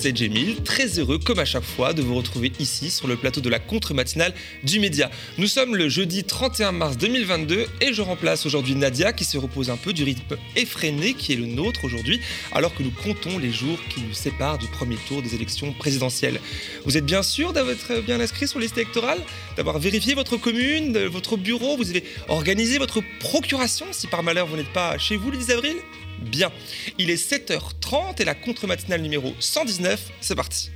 c'est Jamil, très heureux comme à chaque fois de vous retrouver ici sur le plateau de la contre-matinale du Média. Nous sommes le jeudi 31 mars 2022 et je remplace aujourd'hui Nadia qui se repose un peu du rythme effréné qui est le nôtre aujourd'hui alors que nous comptons les jours qui nous séparent du premier tour des élections présidentielles. Vous êtes bien sûr d'être bien inscrit sur liste électorale, d'avoir vérifié votre commune, votre bureau, vous avez organisé votre procuration si par malheur vous n'êtes pas chez vous le 10 avril Bien. Il est 7h30 et la contre-matinale numéro 119, c'est parti.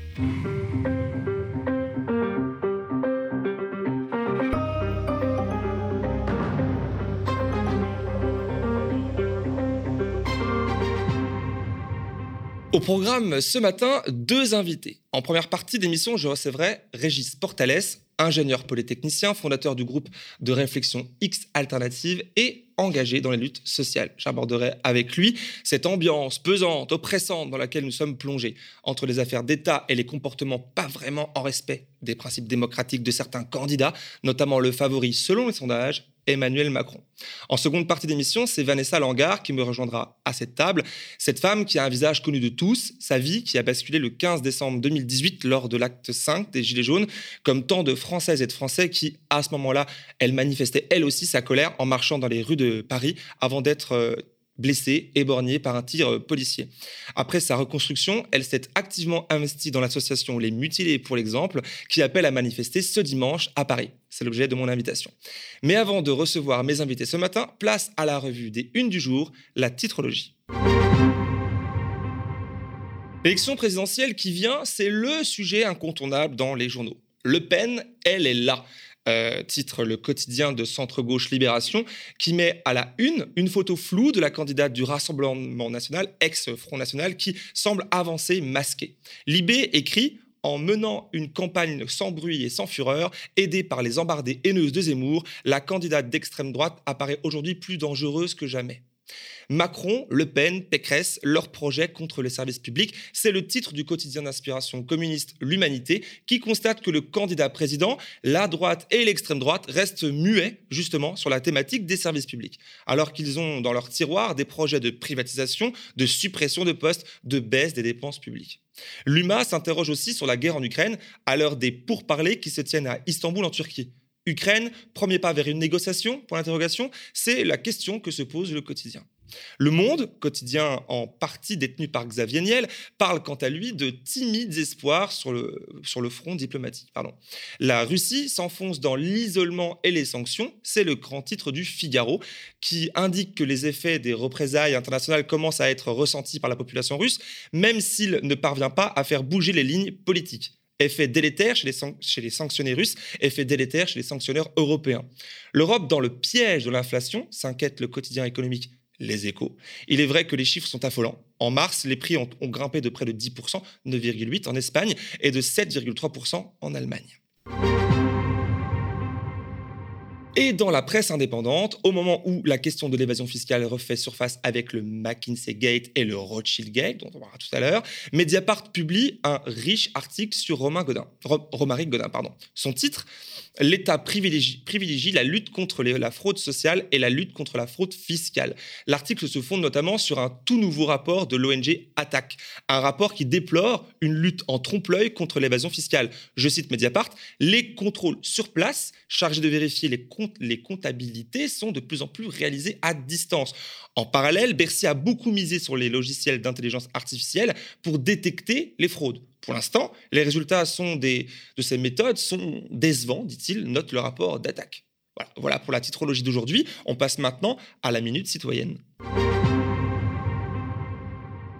Au programme ce matin, deux invités. En première partie d'émission, je recevrai Régis Portales, ingénieur polytechnicien, fondateur du groupe de réflexion X Alternative et engagé dans les luttes sociales. J'aborderai avec lui cette ambiance pesante, oppressante dans laquelle nous sommes plongés, entre les affaires d'État et les comportements pas vraiment en respect des principes démocratiques de certains candidats, notamment le favori selon les sondages, Emmanuel Macron. En seconde partie d'émission, c'est Vanessa Langard qui me rejoindra à cette table. Cette femme qui a un visage connu de tous, sa vie qui a basculé le 15 décembre 2018 lors de l'acte 5 des Gilets jaunes, comme tant de Françaises et de Français qui, à ce moment-là, elle manifestait elle aussi sa colère en marchant dans les rues de Paris avant d'être euh, blessée, éborgnée par un tir euh, policier. Après sa reconstruction, elle s'est activement investie dans l'association Les Mutilés, pour l'exemple, qui appelle à manifester ce dimanche à Paris. C'est l'objet de mon invitation. Mais avant de recevoir mes invités ce matin, place à la revue des Unes du jour, la titrologie. L'élection présidentielle qui vient, c'est le sujet incontournable dans les journaux. Le Pen, elle est là. Euh, titre le quotidien de centre-gauche Libération, qui met à la une une photo floue de la candidate du Rassemblement national, ex-Front national, qui semble avancer masquée. Libé écrit en menant une campagne sans bruit et sans fureur, aidée par les embardées haineuses de Zemmour, la candidate d'extrême droite apparaît aujourd'hui plus dangereuse que jamais. Macron, Le Pen, Pécresse, leur projet contre les services publics, c'est le titre du quotidien d'inspiration communiste L'Humanité qui constate que le candidat président, la droite et l'extrême droite restent muets justement sur la thématique des services publics, alors qu'ils ont dans leur tiroir des projets de privatisation, de suppression de postes, de baisse des dépenses publiques. L'UMA s'interroge aussi sur la guerre en Ukraine à l'heure des pourparlers qui se tiennent à Istanbul en Turquie. Ukraine, premier pas vers une négociation Pour l'interrogation, c'est la question que se pose le quotidien. Le Monde, quotidien en partie détenu par Xavier Niel, parle quant à lui de timides espoirs sur le, sur le front diplomatique. Pardon. La Russie s'enfonce dans l'isolement et les sanctions, c'est le grand titre du Figaro, qui indique que les effets des représailles internationales commencent à être ressentis par la population russe, même s'il ne parvient pas à faire bouger les lignes politiques effet délétère chez les, sanctionnés russes, effet délétère chez les sanctionneurs européens. L'Europe dans le piège de l'inflation, s'inquiète le quotidien économique Les Échos. Il est vrai que les chiffres sont affolants. En mars, les prix ont, ont grimpé de près de 10%, 9,8% en Espagne et de 7,3% en Allemagne. Et dans la presse indépendante, au moment où la question de l'évasion fiscale refait surface avec le McKinsey Gate et le Rothschild Gate, dont on parlera tout à l'heure, Mediapart publie un riche article sur Romain Godin, Romaric Godin. Pardon. Son titre l'État privilégie, la lutte contre la fraude sociale et la lutte contre la fraude fiscale. L'article se fonde notamment sur un tout nouveau rapport de l'ONG Attac, un rapport qui déplore une lutte en trompe-l'œil contre l'évasion fiscale. Je cite Mediapart, les contrôles sur place chargés de vérifier les, les comptabilités sont de plus en plus réalisés à distance. En parallèle, Bercy a beaucoup misé sur les logiciels d'intelligence artificielle pour détecter les fraudes. Pour l'instant, les résultats de ces méthodes sont décevants, dit-il, note le rapport d'attaque. Voilà, pour la titrologie d'aujourd'hui. On passe maintenant à la minute citoyenne.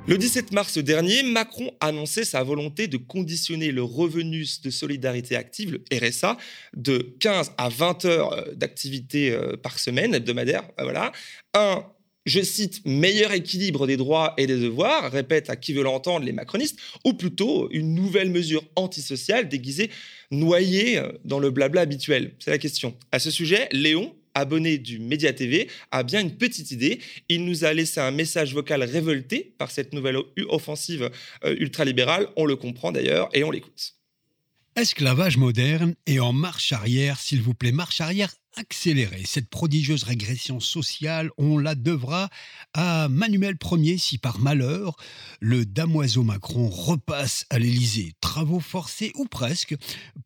Le 17 mars dernier, Macron annonçait sa volonté de conditionner le revenu de solidarité active, le RSA, de 15 à 20 heures euh, d'activité euh, par semaine hebdomadaire, voilà, un je cite, meilleur équilibre des droits et des devoirs, répète à qui veut l'entendre les macronistes, ou plutôt une nouvelle mesure antisociale déguisée, noyée euh, dans le blabla habituel C'est la question. À ce sujet, Léon, abonné du Média TV, a bien une petite idée. Il nous a laissé un message vocal révolté par cette nouvelle offensive euh, ultralibérale. On le comprend d'ailleurs et on l'écoute. Esclavage moderne et en marche arrière, s'il vous plaît, marche arrière accélérer. Cette prodigieuse régression sociale, on la devra à Manuel Ier si par malheur, le damoiseau Macron repasse à l'Élysée. Travaux forcés ou presque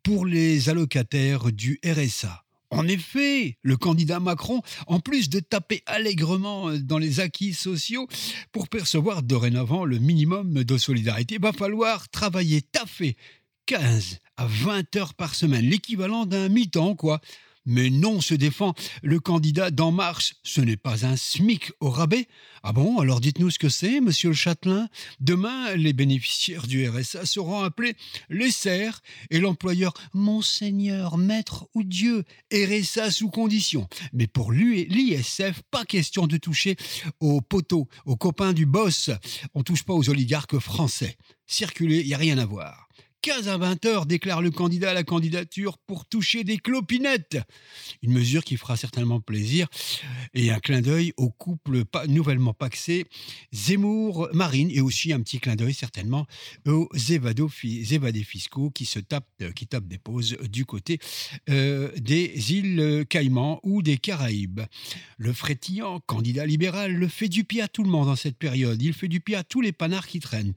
pour les allocataires du RSA. En effet, le candidat Macron, en plus de taper allègrement dans les acquis sociaux, pour percevoir dorénavant le minimum de solidarité, va falloir travailler, taffer 15 à 20 heures par semaine, l'équivalent d'un mi-temps, quoi. Mais non, se défend le candidat d'En Marche. Ce n'est pas un SMIC au rabais. Ah bon, alors dites-nous ce que c'est, monsieur le Châtelain. Demain, les bénéficiaires du RSA seront appelés les serfs et l'employeur Monseigneur, Maître ou Dieu. RSA sous condition. Mais pour l'ISF, pas question de toucher aux poteaux, aux copains du boss. On touche pas aux oligarques français. Circuler, il n'y a rien à voir. 15 à 20 heures, déclare le candidat à la candidature pour toucher des clopinettes. Une mesure qui fera certainement plaisir et un clin d'œil au couple nouvellement paxé Zemmour-Marine et aussi un petit clin d'œil certainement aux évadés fiscaux qui se tapent, qui tapent des pauses du côté euh, des îles Caïmans ou des Caraïbes. Le frétillant candidat libéral le fait du pied à tout le monde en cette période. Il fait du pied à tous les panards qui traînent.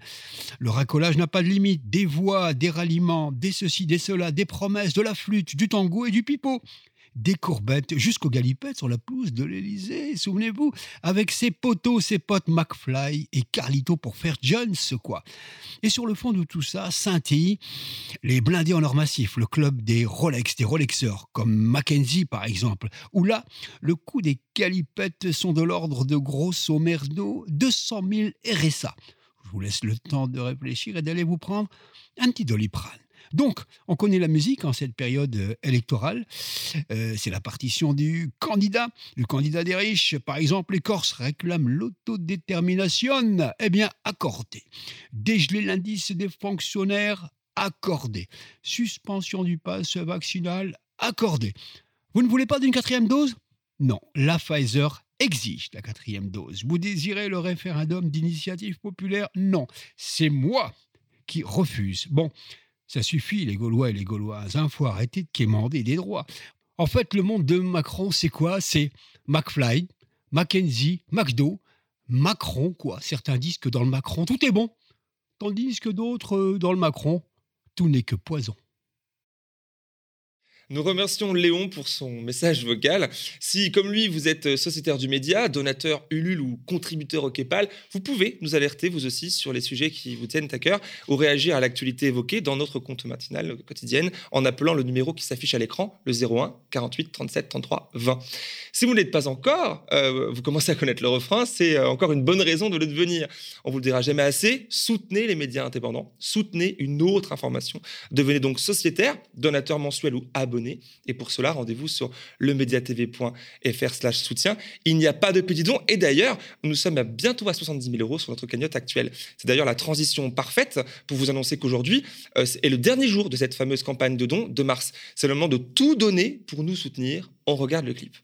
Le racolage n'a pas de limite. Des voix des ralliements, des ceci, des cela, des promesses, de la flûte, du tango et du pipeau. Des courbettes jusqu'aux galipettes sur la pelouse de l'Elysée, souvenez-vous, avec ses potos, ses potes McFly et Carlito pour faire Jones, quoi. Et sur le fond de tout ça, scintille les blindés en or massif, le club des Rolex, des Rolexeurs, comme Mackenzie par exemple, où là, le coût des galipettes sont de l'ordre de grosso merdo 200 000 RSA. Vous laisse le temps de réfléchir et d'aller vous prendre un petit doliprane. Donc, on connaît la musique en cette période euh, électorale. Euh, c'est la partition du candidat, du candidat des riches. Par exemple, les Corses réclament l'autodétermination. Eh bien, accordé. Dégeler l'indice des fonctionnaires, accordé. Suspension du pass vaccinal, accordé. Vous ne voulez pas d'une quatrième dose? Non, la Pfizer exige la quatrième dose. Vous désirez le référendum d'initiative populaire? Non, c'est moi qui refuse. Bon, ça suffit, les Gaulois et les Gauloises. Il faut arrêter de quémander des droits. En fait, le monde de Macron, c'est quoi? C'est McFly, Mackenzie, McDo, Macron, quoi? Certains disent que dans le Macron, tout est bon. Tandis que d'autres, euh, dans le Macron, tout n'est que poison. Nous remercions Léon pour son message vocal. Si, comme lui, vous êtes sociétaire du média, donateur Ulule ou contributeur au Kepal, vous pouvez nous alerter, vous aussi, sur les sujets qui vous tiennent à cœur ou réagir à l'actualité évoquée dans notre compte matinal quotidienne en appelant le numéro qui s'affiche à l'écran, le 01 48 37 33 20. Si vous n'êtes pas encore, euh, vous commencez à connaître le refrain, c'est euh, encore une bonne raison de le devenir. On vous le dira jamais assez, soutenez les médias indépendants, soutenez une autre information. Devenez donc sociétaire, donateur mensuel ou abonné et pour cela, rendez-vous sur lemediatv.fr slash soutien. Il n'y a pas de petit don. Et d'ailleurs, nous sommes à bientôt à 70 000 euros sur notre cagnotte actuelle. C'est d'ailleurs la transition parfaite pour vous annoncer qu'aujourd'hui euh, est le dernier jour de cette fameuse campagne de dons de mars. C'est le moment de tout donner pour nous soutenir. On regarde le clip.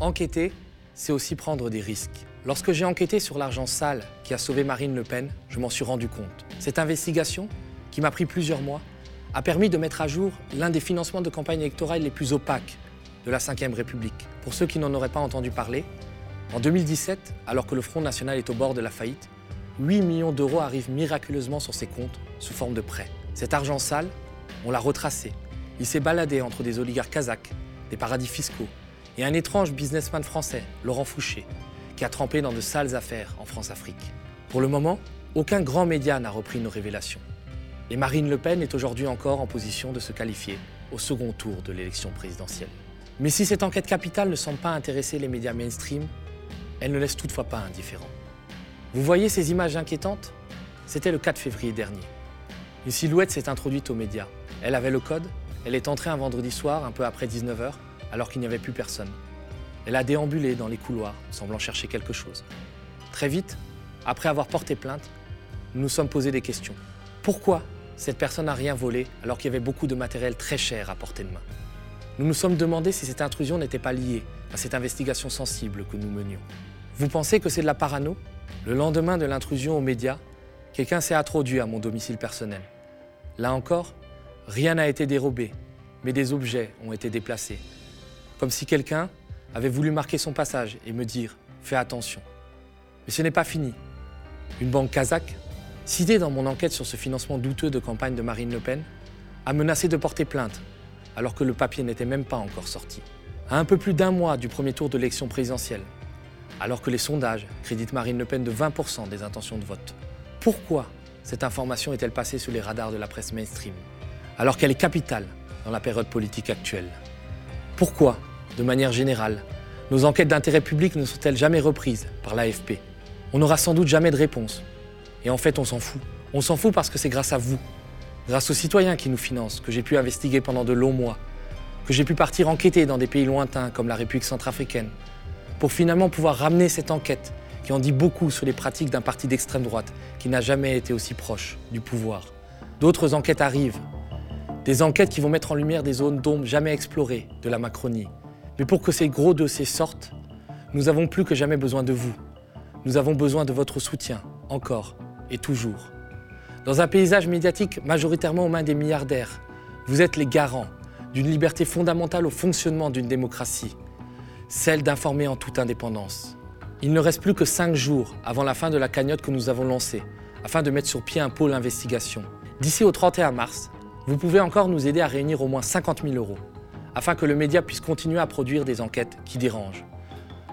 Enquêter, c'est aussi prendre des risques. Lorsque j'ai enquêté sur l'argent sale qui a sauvé Marine Le Pen, je m'en suis rendu compte. Cette investigation, qui m'a pris plusieurs mois, a permis de mettre à jour l'un des financements de campagne électorale les plus opaques de la Ve République. Pour ceux qui n'en auraient pas entendu parler, en 2017, alors que le Front National est au bord de la faillite, 8 millions d'euros arrivent miraculeusement sur ses comptes sous forme de prêts. Cet argent sale, on l'a retracé. Il s'est baladé entre des oligarques kazakhs, des paradis fiscaux et un étrange businessman français, Laurent Fouché, qui a trempé dans de sales affaires en France-Afrique. Pour le moment, aucun grand média n'a repris nos révélations. Et Marine Le Pen est aujourd'hui encore en position de se qualifier au second tour de l'élection présidentielle. Mais si cette enquête capitale ne semble pas intéresser les médias mainstream, elle ne laisse toutefois pas indifférent. Vous voyez ces images inquiétantes? C'était le 4 février dernier. Une silhouette s'est introduite aux médias. Elle avait le code, elle est entrée un vendredi soir, un peu après 19h, alors qu'il n'y avait plus personne. Elle a déambulé dans les couloirs, semblant chercher quelque chose. Très vite, après avoir porté plainte, nous nous sommes posé des questions. Pourquoi cette personne n'a rien volé alors qu'il y avait beaucoup de matériel très cher à portée de main. Nous nous sommes demandé si cette intrusion n'était pas liée à cette investigation sensible que nous menions. Vous pensez que c'est de la parano? Le lendemain de l'intrusion aux médias, quelqu'un s'est introduit à mon domicile personnel. Là encore, rien n'a été dérobé, mais des objets ont été déplacés. Comme si quelqu'un avait voulu marquer son passage et me dire Fais attention. Mais ce n'est pas fini. Une banque kazakh, citée dans mon enquête sur ce financement douteux de campagne de Marine Le Pen, a menacé de porter plainte, alors que le papier n'était même pas encore sorti. À un peu plus d'un mois du premier tour de l'élection présidentielle, alors que les sondages créditent Marine Le Pen de 20% des intentions de vote. Pourquoi cette information est-elle passée sous les radars de la presse mainstream, alors qu'elle est capitale dans la période politique actuelle? Pourquoi, de manière générale, nos enquêtes d'intérêt public ne sont-elles jamais reprises par l'AFP On n'aura sans doute jamais de réponse. Et en fait, on s'en fout. On s'en fout parce que c'est grâce à vous, grâce aux citoyens qui nous financent, que j'ai pu investiguer pendant de longs mois, que j'ai pu partir enquêter dans des pays lointains comme la République centrafricaine, pour finalement pouvoir ramener cette enquête qui en dit beaucoup sur les pratiques d'un parti d'extrême droite qui n'a jamais été aussi proche du pouvoir. D'autres enquêtes arrivent, des enquêtes qui vont mettre en lumière des zones d'ombre jamais explorées de la Macronie, mais pour que ces gros dossiers sortent, nous avons plus que jamais besoin de vous. Nous avons besoin de votre soutien, encore et toujours. Dans un paysage médiatique majoritairement aux mains des milliardaires, vous êtes les garants d'une liberté fondamentale au fonctionnement d'une démocratie, celle d'informer en toute indépendance. Il ne reste plus que cinq jours avant la fin de la cagnotte que nous avons lancée, afin de mettre sur pied un pôle investigation. D'ici au 31 mars, vous pouvez encore nous aider à réunir au moins 50 000 euros afin que le média puisse continuer à produire des enquêtes qui dérangent,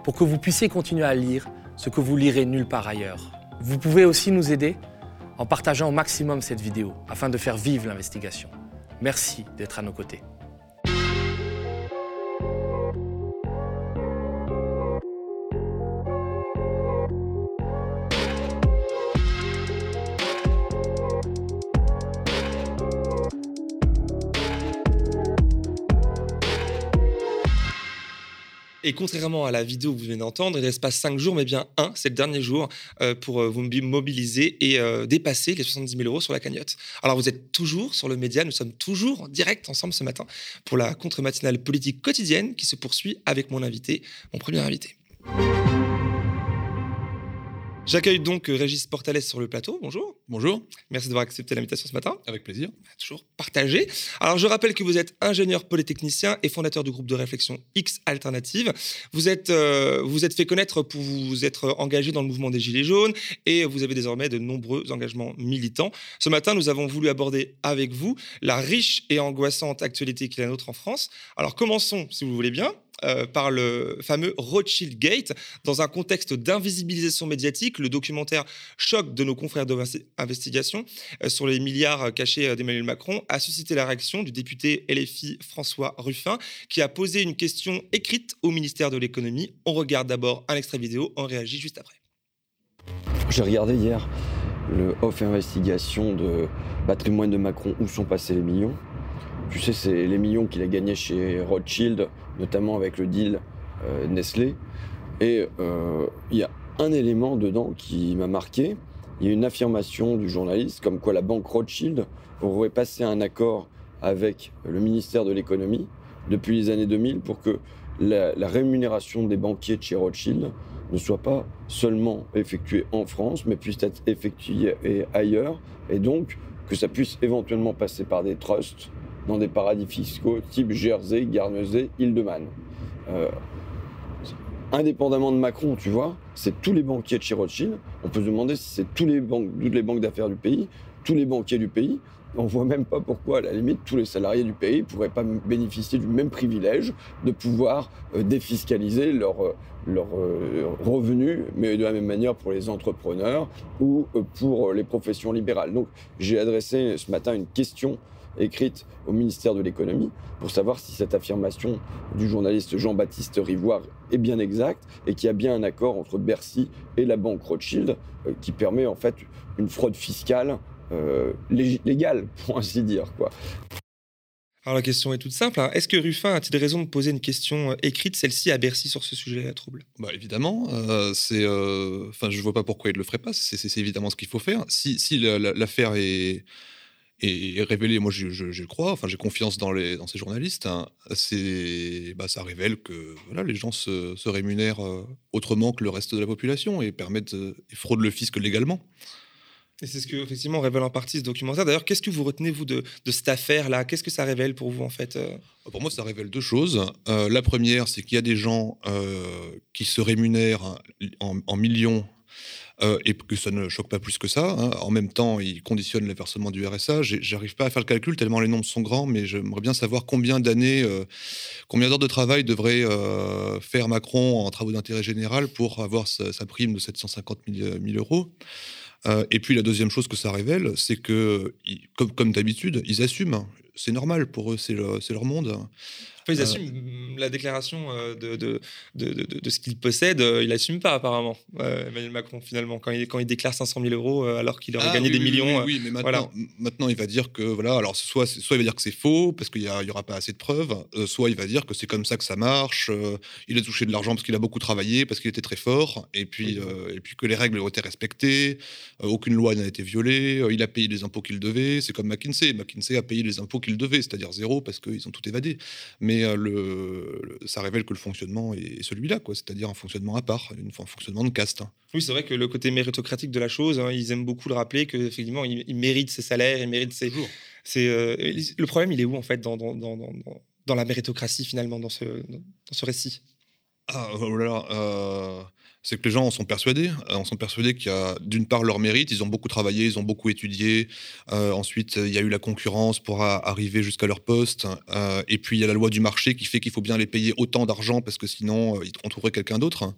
pour que vous puissiez continuer à lire ce que vous lirez nulle part ailleurs. Vous pouvez aussi nous aider en partageant au maximum cette vidéo afin de faire vivre l'investigation. Merci d'être à nos côtés. Et contrairement à la vidéo que vous venez d'entendre, il ne reste pas cinq jours, mais bien un, c'est le dernier jour euh, pour euh, vous mobiliser et euh, dépasser les 70 000 euros sur la cagnotte. Alors vous êtes toujours sur le média, nous sommes toujours en direct ensemble ce matin pour la contre-matinale politique quotidienne qui se poursuit avec mon invité, mon premier invité. J'accueille donc Régis Portales sur le plateau. Bonjour. Bonjour. Merci d'avoir accepté l'invitation ce matin. Avec plaisir. Toujours partagé. Alors, je rappelle que vous êtes ingénieur polytechnicien et fondateur du groupe de réflexion X Alternative. Vous êtes, euh, vous êtes fait connaître pour vous être engagé dans le mouvement des Gilets jaunes et vous avez désormais de nombreux engagements militants. Ce matin, nous avons voulu aborder avec vous la riche et angoissante actualité qui est la nôtre en France. Alors, commençons, si vous voulez bien, euh, par le fameux Rothschild Gate. Dans un contexte d'invisibilisation médiatique, le documentaire Choc de nos confrères d'investigation euh, sur les milliards cachés euh, d'Emmanuel Macron a suscité la réaction du député LFI François Ruffin, qui a posé une question écrite au ministère de l'économie. On regarde d'abord un extrait vidéo, on réagit juste après. J'ai regardé hier le off investigation de patrimoine de Macron, où sont passés les millions? Tu sais, c'est les millions qu'il a gagnés chez Rothschild, notamment avec le deal euh, Nestlé. Et euh, il y a un élément dedans qui m'a marqué. Il y a une affirmation du journaliste comme quoi la banque Rothschild aurait passé un accord avec le ministère de l'économie depuis les années 2000 pour que la, la, rémunération des banquiers de chez Rothschild ne soit pas seulement effectuée en France, mais puisse être effectuée ailleurs, et donc que ça puisse éventuellement passer par des trusts dans des paradis fiscaux type Jersey, Guernesey, Île-de-Man. Euh, indépendamment de Macron, tu vois, c'est tous les banquiers de chez. On peut se demander si c'est tous les banques, toutes les banques d'affaires du pays, tous les banquiers du pays. On voit même pas pourquoi, à la limite, tous les salariés du pays pourraient pas bénéficier du même privilège de pouvoir euh, défiscaliser leurs leur, euh, revenus, mais de la même manière pour les entrepreneurs ou pour les professions libérales. Donc, j'ai adressé ce matin une question écrite au ministère de l'économie pour savoir si cette affirmation du journaliste Jean-Baptiste Rivoire est bien exacte et qu'il y a bien un accord entre Bercy et la banque Rothschild euh, qui permet en fait une fraude fiscale euh, légale, pour ainsi dire. Quoi. Alors la question est toute simple. Hein. Est-ce que Ruffin a-t-il raison de poser une question euh, écrite, celle-ci, à Bercy sur ce sujet trouble? Bah, Évidemment. Euh, c'est, enfin, je ne vois pas pourquoi il ne le ferait pas. C'est, évidemment ce qu'il faut faire. Si, si l'affaire est et révéler, moi je, je, crois, enfin j'ai confiance dans, les, dans ces journalistes, hein, bah, ça révèle que voilà, les gens se, se rémunèrent euh, autrement que le reste de la population et permettent et fraudent le fisc légalement. Et c'est ce que effectivement révèle en partie ce documentaire. D'ailleurs, qu'est-ce que vous retenez vous de, de cette affaire-là Qu'est-ce que ça révèle pour vous en fait euh Pour moi, ça révèle deux choses. Euh, la première, c'est qu'il y a des gens euh, qui se rémunèrent en, en millions euh, et que ça ne choque pas plus que ça. hein. En même temps, ils conditionnent le versement du RSA. J'arrive pas à faire le calcul tellement les nombres sont grands, mais j'aimerais bien savoir combien d'années, euh, combien d'heures de travail devrait euh, faire Macron en travaux d'intérêt général pour avoir sa, prime de 750 000, 000 euros. Et puis la deuxième chose que ça révèle, c'est que, comme, d'habitude, ils assument. C'est normal pour eux, c'est leur monde. Enfin, ils assument mm, la déclaration euh, de, de, de, de- de ce qu'il possède, euh, il assume pas apparemment, euh, Emmanuel Macron, finalement, quand il, quand il déclare 500 000 euros alors qu'il aurait Ah, gagné oui, des oui, millions. Oui, mais maintenant, voilà. maintenant, il va dire que voilà. Alors soit, c'est- soit il va dire que c'est faux parce qu'il y, a- il y aura pas assez de preuves. euh, soit il va dire que c'est comme ça que ça marche. euh, il a touché de l'argent parce qu'il a beaucoup travaillé, parce qu'il était très fort, et puis euh, et puis que les règles ont été respectées, aucune loi n'a été violée. il a payé les impôts qu'il devait. C'est comme McKinsey. McKinsey a payé les impôts qu'il devait, c'est-à-dire zéro parce qu'ils ont tout évadé. Mais euh, le, le- ça révèle que le fonctionnement est celui-là, quoi. C'est-à-dire un fonctionnement à part, une, un fonctionnement de caste. hein. Oui, c'est vrai que le côté méritocratique de la chose, hein, ils aiment beaucoup le rappeler qu'effectivement, il, il mérite ses salaires, il mérite ses. Ses, euh, le problème, il est où en fait dans, dans, dans, dans, dans- dans la méritocratie finalement, dans ce, dans ce récit? Ah, oh là là, euh, c'est que les gens en sont persuadés. euh, en sont persuadés qu'il y a d'une part leur mérite, ils ont beaucoup travaillé, ils ont beaucoup étudié. euh, ensuite, il y a eu la concurrence pour arriver jusqu'à leur poste. euh, et puis, il y a la loi du marché qui fait qu'il faut bien les payer autant d'argent parce que sinon, on trouverait quelqu'un d'autre.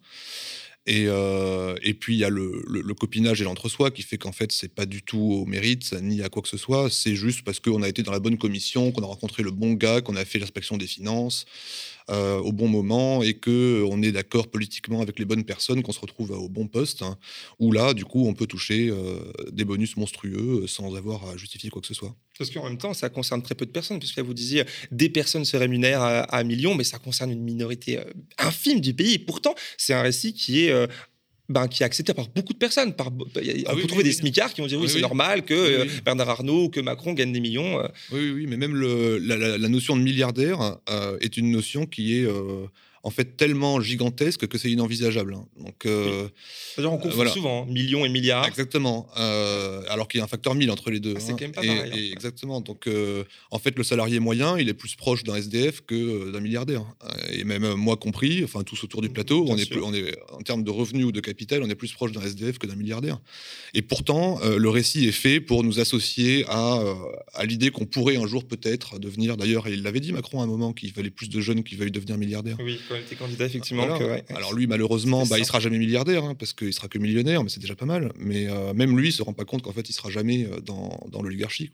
Et, puis, il y a le, le- le copinage et l'entre-soi qui fait qu'en fait, c'est pas du tout au mérite ni à quoi que ce soit. C'est juste parce qu'on a été dans la bonne commission, qu'on a rencontré le bon gars, qu'on a fait l'inspection des finances euh, au bon moment et que on est d'accord politiquement avec les bonnes personnes, qu'on se retrouve au bon poste. hein, où là, du coup, on peut toucher euh, des bonus monstrueux euh, sans avoir à justifier quoi que ce soit. Parce qu'en même temps, ça concerne très peu de personnes, puisque là, vous disiez, des personnes se rémunèrent à, à un million, mais ça concerne une minorité euh, infime du pays. Et pourtant, c'est un récit qui est, euh, ben, qui est accepté par beaucoup de personnes. Par, on Ah peut oui, trouver oui, des smicards qui vont dire, oui, c'est normal que euh. Bernard Arnault ou que Macron gagnent des millions. euh. Oui, oui, oui, mais même le, la, la- la notion de milliardaire euh, est une notion qui est en fait tellement gigantesque que c'est inenvisageable. hein. Donc, euh, C'est-à-dire, on confond voilà. souvent hein, millions et milliards. Exactement. Euh, alors qu'il y a un facteur 1000 entre les deux. Ah, c'est hein. quand même pas Et- pareil, hein. et exactement. Donc, euh, en fait, le salarié moyen, il est plus proche d'un SDF que d'un milliardaire. Euh, Et même moi compris, enfin tous autour du plateau, Bien on est, plus- on est en termes de revenus ou de capital, on est plus proche d'un SDF que d'un milliardaire. Et pourtant, le récit est fait pour nous associer à, à l'idée qu'on pourrait un jour peut-être devenir. D'ailleurs, il l'avait dit Macron à un moment qu'il fallait plus de jeunes qui veuillent devenir milliardaires. Oui, quand il était candidat, effectivement. Voilà. que, ouais. Alors lui, malheureusement, bah, il sera jamais milliardaire, hein, parce qu'il sera que millionnaire, mais c'est déjà pas mal. Mais euh, même lui se rend pas compte qu'en fait, il sera jamais euh, dans, dans l'oligarchie.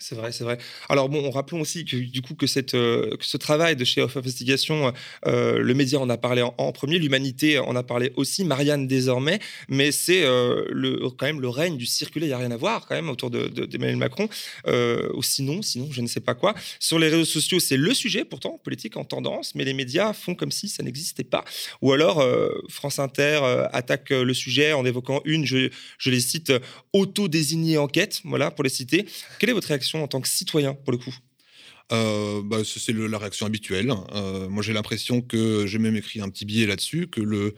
C'est vrai, c'est vrai. Alors bon, rappelons aussi que du coup que, cette, euh, que ce travail de chez Off Investigation, euh, le média en a parlé en, premier, l'humanité en a parlé aussi, Marianne désormais, mais c'est euh, quand même le règne du circulé, il n'y a rien à voir quand même autour de- de- d'Emmanuel Macron, euh, ou sinon, sinon je ne sais pas quoi. Sur les réseaux sociaux, c'est le sujet pourtant, politique en tendance, mais les médias font comme si ça n'existait pas. Ou alors euh, France Inter euh, attaque euh, le sujet en évoquant une, je, je les cite, euh, auto-désignée enquête, voilà, pour les citer. Quelle est votre réaction en tant que citoyen, pour le coup? Euh, bah, c'est la réaction habituelle. Euh, moi, j'ai l'impression que j'ai même écrit un petit billet là-dessus que le,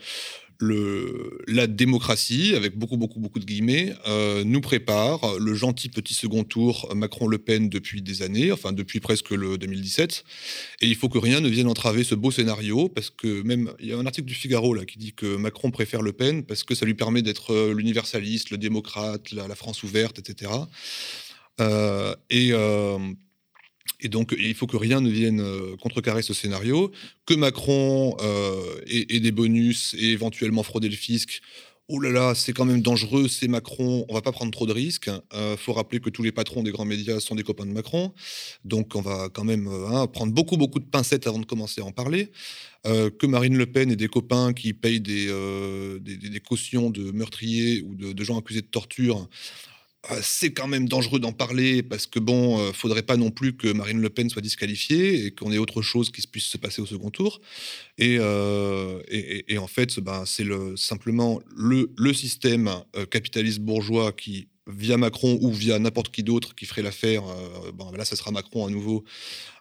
le, la démocratie, avec beaucoup, beaucoup, beaucoup de guillemets, euh, nous prépare le gentil petit second tour Macron-Le Pen depuis des années, enfin depuis presque le 2017. Et il faut que rien ne vienne entraver ce beau scénario, parce que même, il y a un article du Figaro là qui dit que Macron préfère Le Pen parce que ça lui permet d'être l'universaliste, le démocrate, la France ouverte, etc. Euh, et, euh, et donc, il faut que rien ne vienne euh, contrecarrer ce scénario, que Macron ait, des bonus et éventuellement frauder le fisc. Oh là là, c'est quand même dangereux, c'est Macron, on va pas prendre trop de risques. Il faut rappeler que tous les patrons des grands médias sont des copains de Macron. Donc on va quand même hein, prendre beaucoup, beaucoup de pincettes avant de commencer à en parler. Que Marine Le Pen ait des copains qui payent des, cautions de meurtriers ou de, gens accusés de torture, c'est quand même dangereux d'en parler parce que bon, euh, faudrait pas non plus que Marine Le Pen soit disqualifiée et qu'on ait autre chose qui se puisse se passer au second tour. Et, euh, en fait, ben, c'est le, simplement le, système euh, capitaliste bourgeois qui, via Macron ou via n'importe qui d'autre qui ferait l'affaire, bon, là, ça sera Macron à nouveau,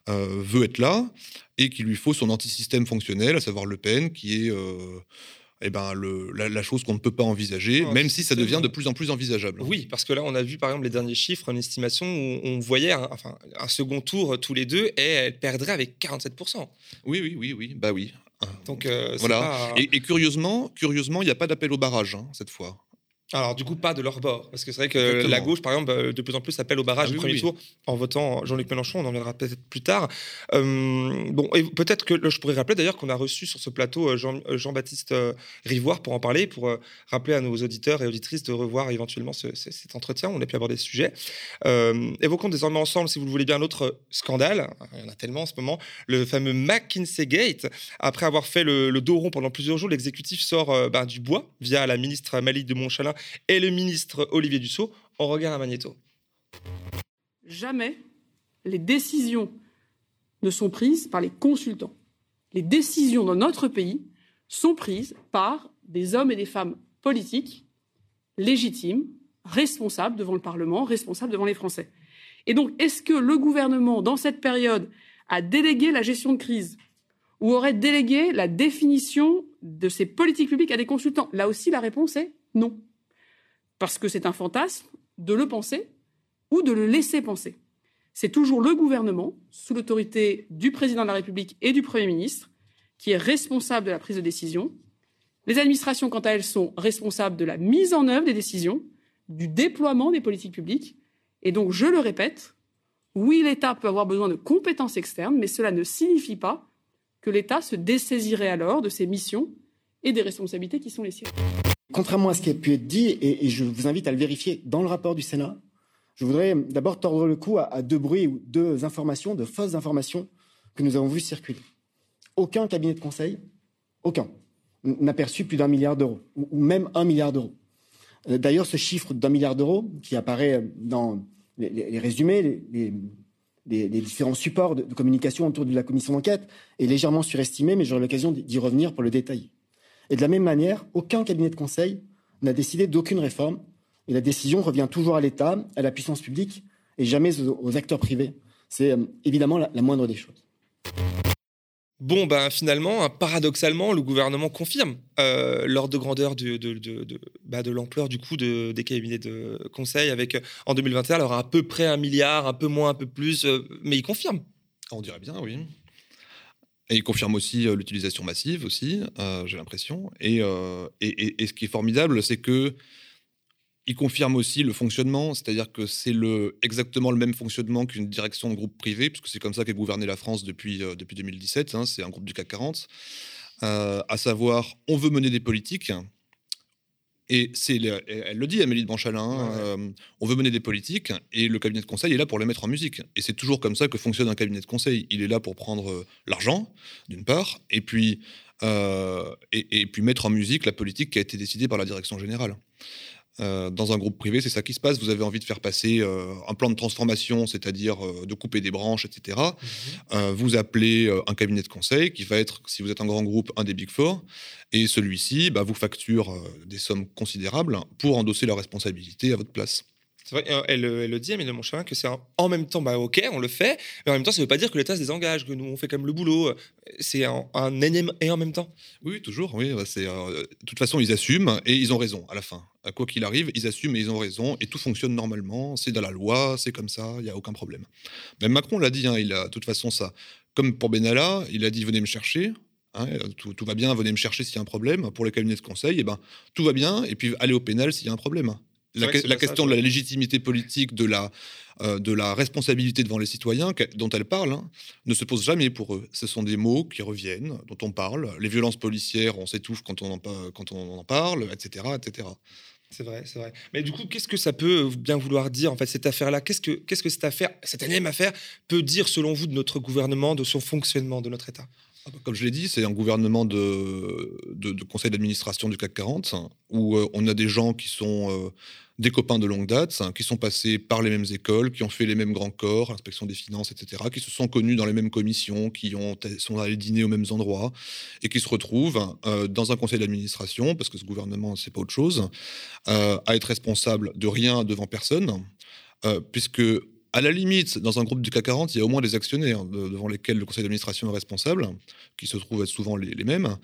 veut être là et qu'il lui faut son antisystème fonctionnel, à savoir Le Pen, qui est eh ben, le, la, chose qu'on ne peut pas envisager, même si ça devient de plus en plus envisageable. Oui, parce que là, on a vu par exemple les derniers chiffres, une estimation où on voyait un, enfin, un second tour tous les deux et elle perdrait avec 47%. Oui, oui, oui, oui, bah oui. Donc, euh, voilà. Et, curieusement, curieusement, il n'y a pas d'appel au barrage hein, cette fois. Alors, du coup, pas de leur bord. Parce que c'est vrai que la gauche, par exemple, euh, de plus en plus appelle au barrage ah du premier tour en votant Jean-Luc Mélenchon. On en viendra peut-être plus tard. Euh, bon, et peut-être que je pourrais rappeler d'ailleurs qu'on a reçu sur ce plateau euh, Jean, baptiste Rivoire pour en parler, pour rappeler à nos auditeurs et auditrices de revoir éventuellement cet entretien. On a pu aborder ce sujet. évoquons désormais ensemble, si vous le voulez bien, un autre scandale. Il y en a tellement en ce moment. Le fameux McKinsey Gate. Après avoir fait le, dos rond pendant plusieurs jours, l'exécutif sort ben, du bois via la ministre Malik de Montchalin et le ministre Olivier Dussault. On regarde à Magnéto. Jamais les décisions ne sont prises par les consultants. Les décisions dans notre pays sont prises par des hommes et des femmes politiques légitimes, responsables devant le Parlement, responsables devant les Français. Et donc, est-ce que le gouvernement, dans cette période, a délégué la gestion de crise ou aurait délégué la définition de ces politiques publiques à des consultants? Là aussi, la réponse est non parce que c'est un fantasme, de le penser ou de le laisser penser. C'est toujours le gouvernement, sous l'autorité du président de la République et du Premier ministre, qui est responsable de la prise de décision. Les administrations, quant à elles, sont responsables de la mise en œuvre des décisions, du déploiement des politiques publiques. Et donc, je le répète, oui, l'État peut avoir besoin de compétences externes, mais cela ne signifie pas que l'État se dessaisirait alors de ses missions et des responsabilités qui sont les siennes. Contrairement à ce qui a pu être dit, et, je vous invite à le vérifier dans le rapport du Sénat, je voudrais d'abord tordre le cou à, deux bruits ou deux informations, de fausses informations que nous avons vues circuler. Aucun cabinet de conseil, aucun, n'a perçu plus d'un milliard d'euros, ou, même un milliard d'euros. Euh, d'ailleurs, ce chiffre d'un milliard d'euros, qui apparaît dans les, résumés, les, différents supports de, communication autour de la commission d'enquête, est légèrement surestimé, mais j'aurai l'occasion d'y revenir pour le détailler. Et de la même manière, aucun cabinet de conseil n'a décidé d'aucune réforme. Et la décision revient toujours à l'État, à la puissance publique, et jamais aux, acteurs privés. C'est euh, évidemment la, moindre des choses. Bon, ben finalement, hein, paradoxalement, le gouvernement confirme euh, l'ordre de grandeur de, de, bah, de, l'ampleur du coût des cabinets de conseil avec, euh, en 2021, alors à peu près un milliard, un peu moins, un peu plus, mais il confirme. On dirait bien, oui. Et il confirme aussi euh, l'utilisation massive aussi, euh, j'ai l'impression. Euh, et, et, ce qui est formidable, c'est que il confirme aussi le fonctionnement, c'est-à-dire que c'est le, exactement le même fonctionnement qu'une direction de groupe privé, puisque c'est comme ça qu'est gouverné la France depuis, depuis 2017, hein, c'est un groupe du CAC 40, à savoir on veut mener des politiques, et c'est, elle le dit, Amélie de Banchalin, euh, on veut mener des politiques et le cabinet de conseil est là pour les mettre en musique. Et c'est toujours comme ça que fonctionne un cabinet de conseil. Il est là pour prendre euh, l'argent, d'une part, et puis, euh, et, puis mettre en musique la politique qui a été décidée par la direction générale. Euh, dans un groupe privé, c'est ça qui se passe. Vous avez envie de faire passer euh, un plan de transformation, c'est-à-dire euh, de couper des branches, etc. Mhm. vous appelez un cabinet de conseil qui va être, si vous êtes un grand groupe, un des Big Four. Et celui-ci bah, vous facture des sommes considérables pour endosser la responsabilité à votre place. Vrai, elle, elle, le dit, Amélie Montchavin, que c'est en même temps, bah, ok, on le fait, mais en même temps, ça ne veut pas dire que l'État se désengage, que nous, on fait même le boulot. C'est un, un et en même temps. Oui, toujours. Oui, c'est, de toute façon, ils assument et ils ont raison à la fin. Quoi qu'il arrive, ils assument et ils ont raison et tout fonctionne normalement. C'est dans la loi, c'est comme ça, il n'y a aucun problème. Même Macron l'a dit, hein, il a de toute façon ça. Comme pour Benalla, il a dit venez me chercher. Hein, tout, va bien, venez me chercher s'il y a un problème. Pour les cabinets de conseil, eh ben, tout va bien, et puis allez au pénal s'il y a un problème. La, question de la légitimité politique, de la, euh, de la responsabilité devant les citoyens dont elle parle, hein, ne se pose jamais pour eux. Ce sont des mots qui reviennent, dont on parle. Les violences policières, on s'étouffe quand, on en, quand on en parle, etc. etc. C'est vrai, c'est vrai. Mais du coup, qu'est-ce que ça peut bien vouloir dire, en fait, cette affaire-là? Qu'est-ce que, qu'est-ce que cette affaire, cette énième affaire, peut dire, selon vous, de notre gouvernement, de son fonctionnement, de notre État? Comme je l'ai dit, c'est un gouvernement de, conseil d'administration du CAC 40 où euh, on a des gens qui sont euh, des copains de longue date, qui sont passés par les mêmes écoles, qui ont fait les mêmes grands corps, inspection des finances, etc., qui se sont connus dans les mêmes commissions, qui ont, sont allés dîner aux mêmes endroits et qui se retrouvent euh, dans un conseil d'administration, parce que ce gouvernement, c'est pas autre chose, à être responsable de rien devant personne, puisque à la limite, dans un groupe du CAC 40, il y a au moins des actionnaires devant lesquels le conseil d'administration est responsable, qui se trouvent être souvent les, mêmes. Mhm.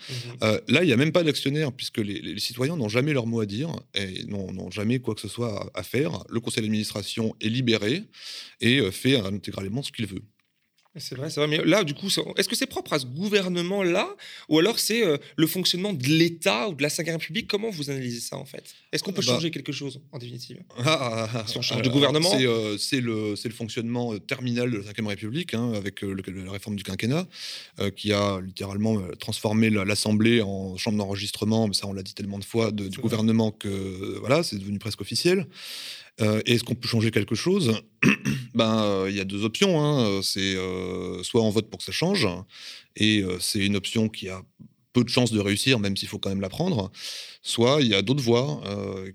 Euh, là, il n'y a même pas d'actionnaires, puisque les, citoyens n'ont jamais leur mot à dire et n'ont jamais quoi que ce soit à, faire. Le conseil d'administration est libéré et euh, fait intégralement ce qu'il veut. C'est vrai, c'est vrai. Mais là, du coup, est-ce que c'est propre à ce gouvernement-là? Ou alors c'est euh, le fonctionnement de l'État ou de la Ve République? Comment vous analysez ça, en fait? Est-ce qu'on peut bah changer quelque chose, en définitive? Ah, ah, Si on change de gouvernement. euh, C'est le, le, fonctionnement euh, terminal de la Ve République, hein, avec la réforme du quinquennat, qui a littéralement transformé l'Assemblée en chambre d'enregistrement, mais ça, on l'a dit tellement de fois, du gouvernement que voilà, c'est devenu presque officiel. Euh, est-ce qu'on peut changer quelque chose? Ben, euh, il y a deux options. Hein. C'est euh, soit on vote pour que ça change, et c'est une option qui a peu de chances de réussir, même s'il faut quand même la prendre. Soit il y a d'autres voies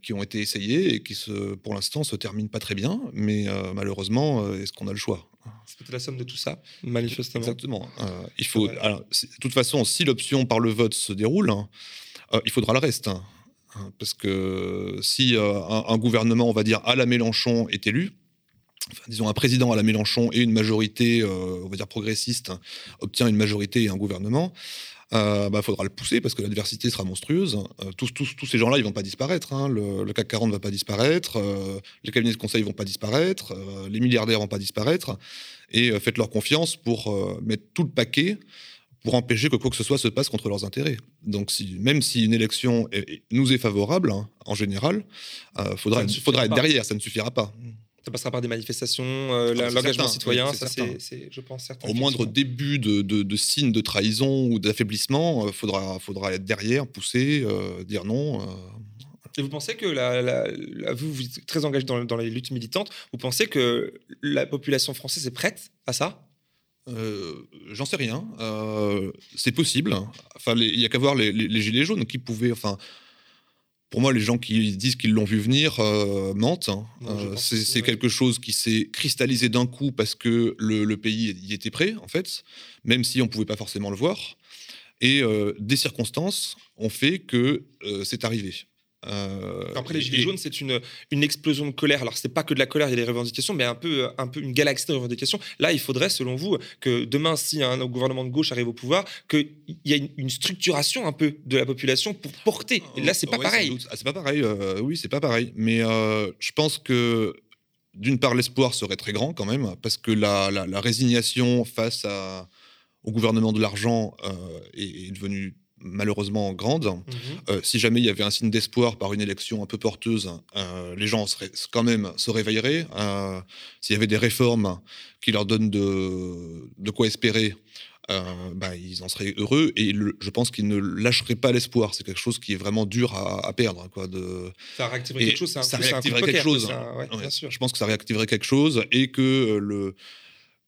qui ont été essayées et qui, se, pour l'instant, se terminent pas très bien. Mais malheureusement, est-ce qu'on a le choix? C'est peut-être la somme de tout ça, manifestement. Exactement. il faut. Alors, de toute façon, si l'option par le vote se déroule, il faudra le reste. Hein. Hein, parce que si euh, un, gouvernement, on va dire, à la Mélenchon est élu, disons un président à la Mélenchon et une majorité, euh, on va dire progressiste, obtient une majorité et un gouvernement, il euh, bah, faudra le pousser parce que l'adversité sera monstrueuse. tous, tous, tous, ces gens-là, ils vont pas disparaître. Hein. Le, CAC 40 ne va pas disparaître. les cabinets de conseil vont pas disparaître. les milliardaires vont pas disparaître. Et faites leur confiance pour mettre tout le paquet pour empêcher que quoi que ce soit se passe contre leurs intérêts. Donc, si, même si une élection nous est favorable, hein, en général, il euh, faudra, faudra être derrière, ça ne suffira pas. Ça passera par des manifestations, euh, ah, l'engagement citoyen, ça c'est, je pense, certain. Au moindre début de, de, de signe de trahison ou d'affaiblissement, il euh, faudra, faudra être derrière, pousser, dire non. Et vous pensez que la, vous, vous êtes très engagé dans, dans les luttes militantes, vous pensez que la population française est prête à ça? Euh, j'en sais rien. Euh, c'est possible. Enfin, il y a qu'à voir les, gilets jaunes qui pouvaient. Enfin, pour moi, les gens qui disent qu'ils l'ont vu venir euh, mentent. Hein. c'est quelque chose qui s'est cristallisé d'un coup parce que le, pays y était prêt, en fait, même si on pouvait pas forcément le voir. Et des circonstances ont fait que c'est arrivé. Euh, Après, les Gilets jaunes, c'est une, une explosion de colère. Alors, c'est pas que de la colère, il y a des revendications, mais un peu, un peu une galaxie de revendications. Là, il faudrait, selon vous, que demain, si un gouvernement de gauche arrive au pouvoir, qu'il y ait une, structuration un peu de la population pour porter. Et là, c'est pas, pareil. Ah, c'est pas pareil. Euh, oui, c'est pas pareil. Mais euh, je pense que d'une part, l'espoir serait très grand quand même, parce que la, la, résignation face à, au gouvernement de l'argent est, est devenue malheureusement grande. Mhm. Euh, si jamais il y avait un signe d'espoir par une élection un peu porteuse, euh, les gens seraient, quand même se réveilleraient. Euh, s'il y avait des réformes qui leur donnent de, de quoi espérer, bah, ils en seraient heureux et je pense qu'ils ne lâcheraient pas l'espoir. C'est quelque chose qui est vraiment dur à, perdre. Quoi, de... Ça réactiverait quelque chose. ça réactiverait quelque chose. je pense que ça réactiverait quelque chose et que le,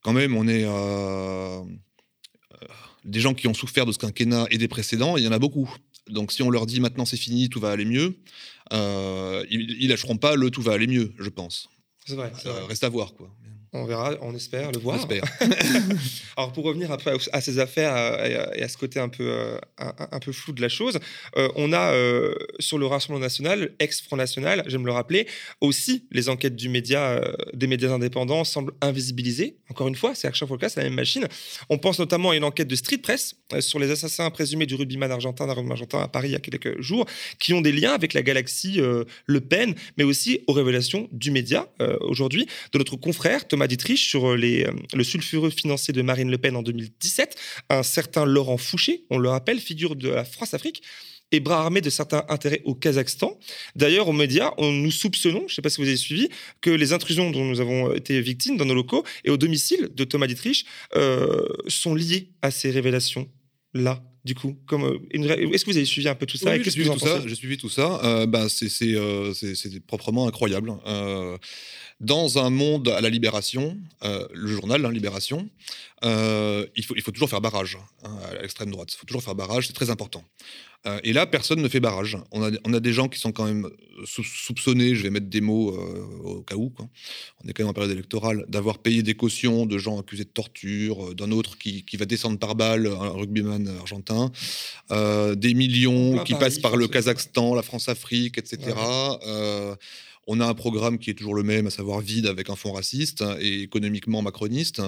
quand même on est des gens qui ont souffert de ce quinquennat et des précédents, il y en a beaucoup. Donc si on leur dit maintenant c'est fini, tout va aller mieux, euh, ils, ils lâcheront pas le tout va aller mieux, je pense. C'est vrai, euh, Reste à voir quoi. On verra, on espère le voir. Alors pour revenir un peu à, ces affaires et à, ce côté un peu, euh, un, peu flou de la chose, euh, on a euh, sur le Rassemblement national, ex-Front National, j'aime le rappeler, aussi les enquêtes du média, des médias indépendants semblent invisibilisées. Encore une fois, c'est à chaque fois le cas, c'est la même machine. On pense notamment à une enquête de Street Press sur les assassins présumés du rugbyman argentin, d'un argentin à Paris il y a quelques jours, qui ont des liens avec la galaxie Le Pen, mais aussi aux révélations du média aujourd'hui, de notre confrère Thomas Dietrich sur euh, euh, le sulfureux financier de Marine Le Pen en 2017. Un certain Laurent Fouché, on le rappelle, figure de la France-Afrique et bras armé de certains intérêts au Kazakhstan. D'ailleurs, aux médias, on nous soupçonnons, je ne sais pas si vous avez suivi, que les intrusions dont nous avons été victimes dans nos locaux et au domicile de Thomas Dietrich euh, sont liées à ces révélations-là du coup Est-ce que vous avez suivi un peu tout ça Oui, j'ai suivi, tout ça. J'ai suivi tout ça. bah, c'est proprement incroyable dans un monde à la Libération, euh, le journal, hein, Libération, euh, il, faut, il faut toujours faire barrage hein, à l'extrême droite. Il faut toujours faire barrage, c'est très important. Euh, et là, personne ne fait barrage. On a, on a des gens qui sont quand même soupçonnés, je vais mettre des mots au cas où, quoi. on est quand même en période électorale, d'avoir payé des cautions de gens accusés de torture, d'un autre qui, qui, va descendre par balle, un rugbyman argentin, des millions qui passent par le Kazakhstan, la France-Afrique, etc. On a un programme qui est toujours le même, à savoir vide avec un fond raciste hein, et économiquement macroniste.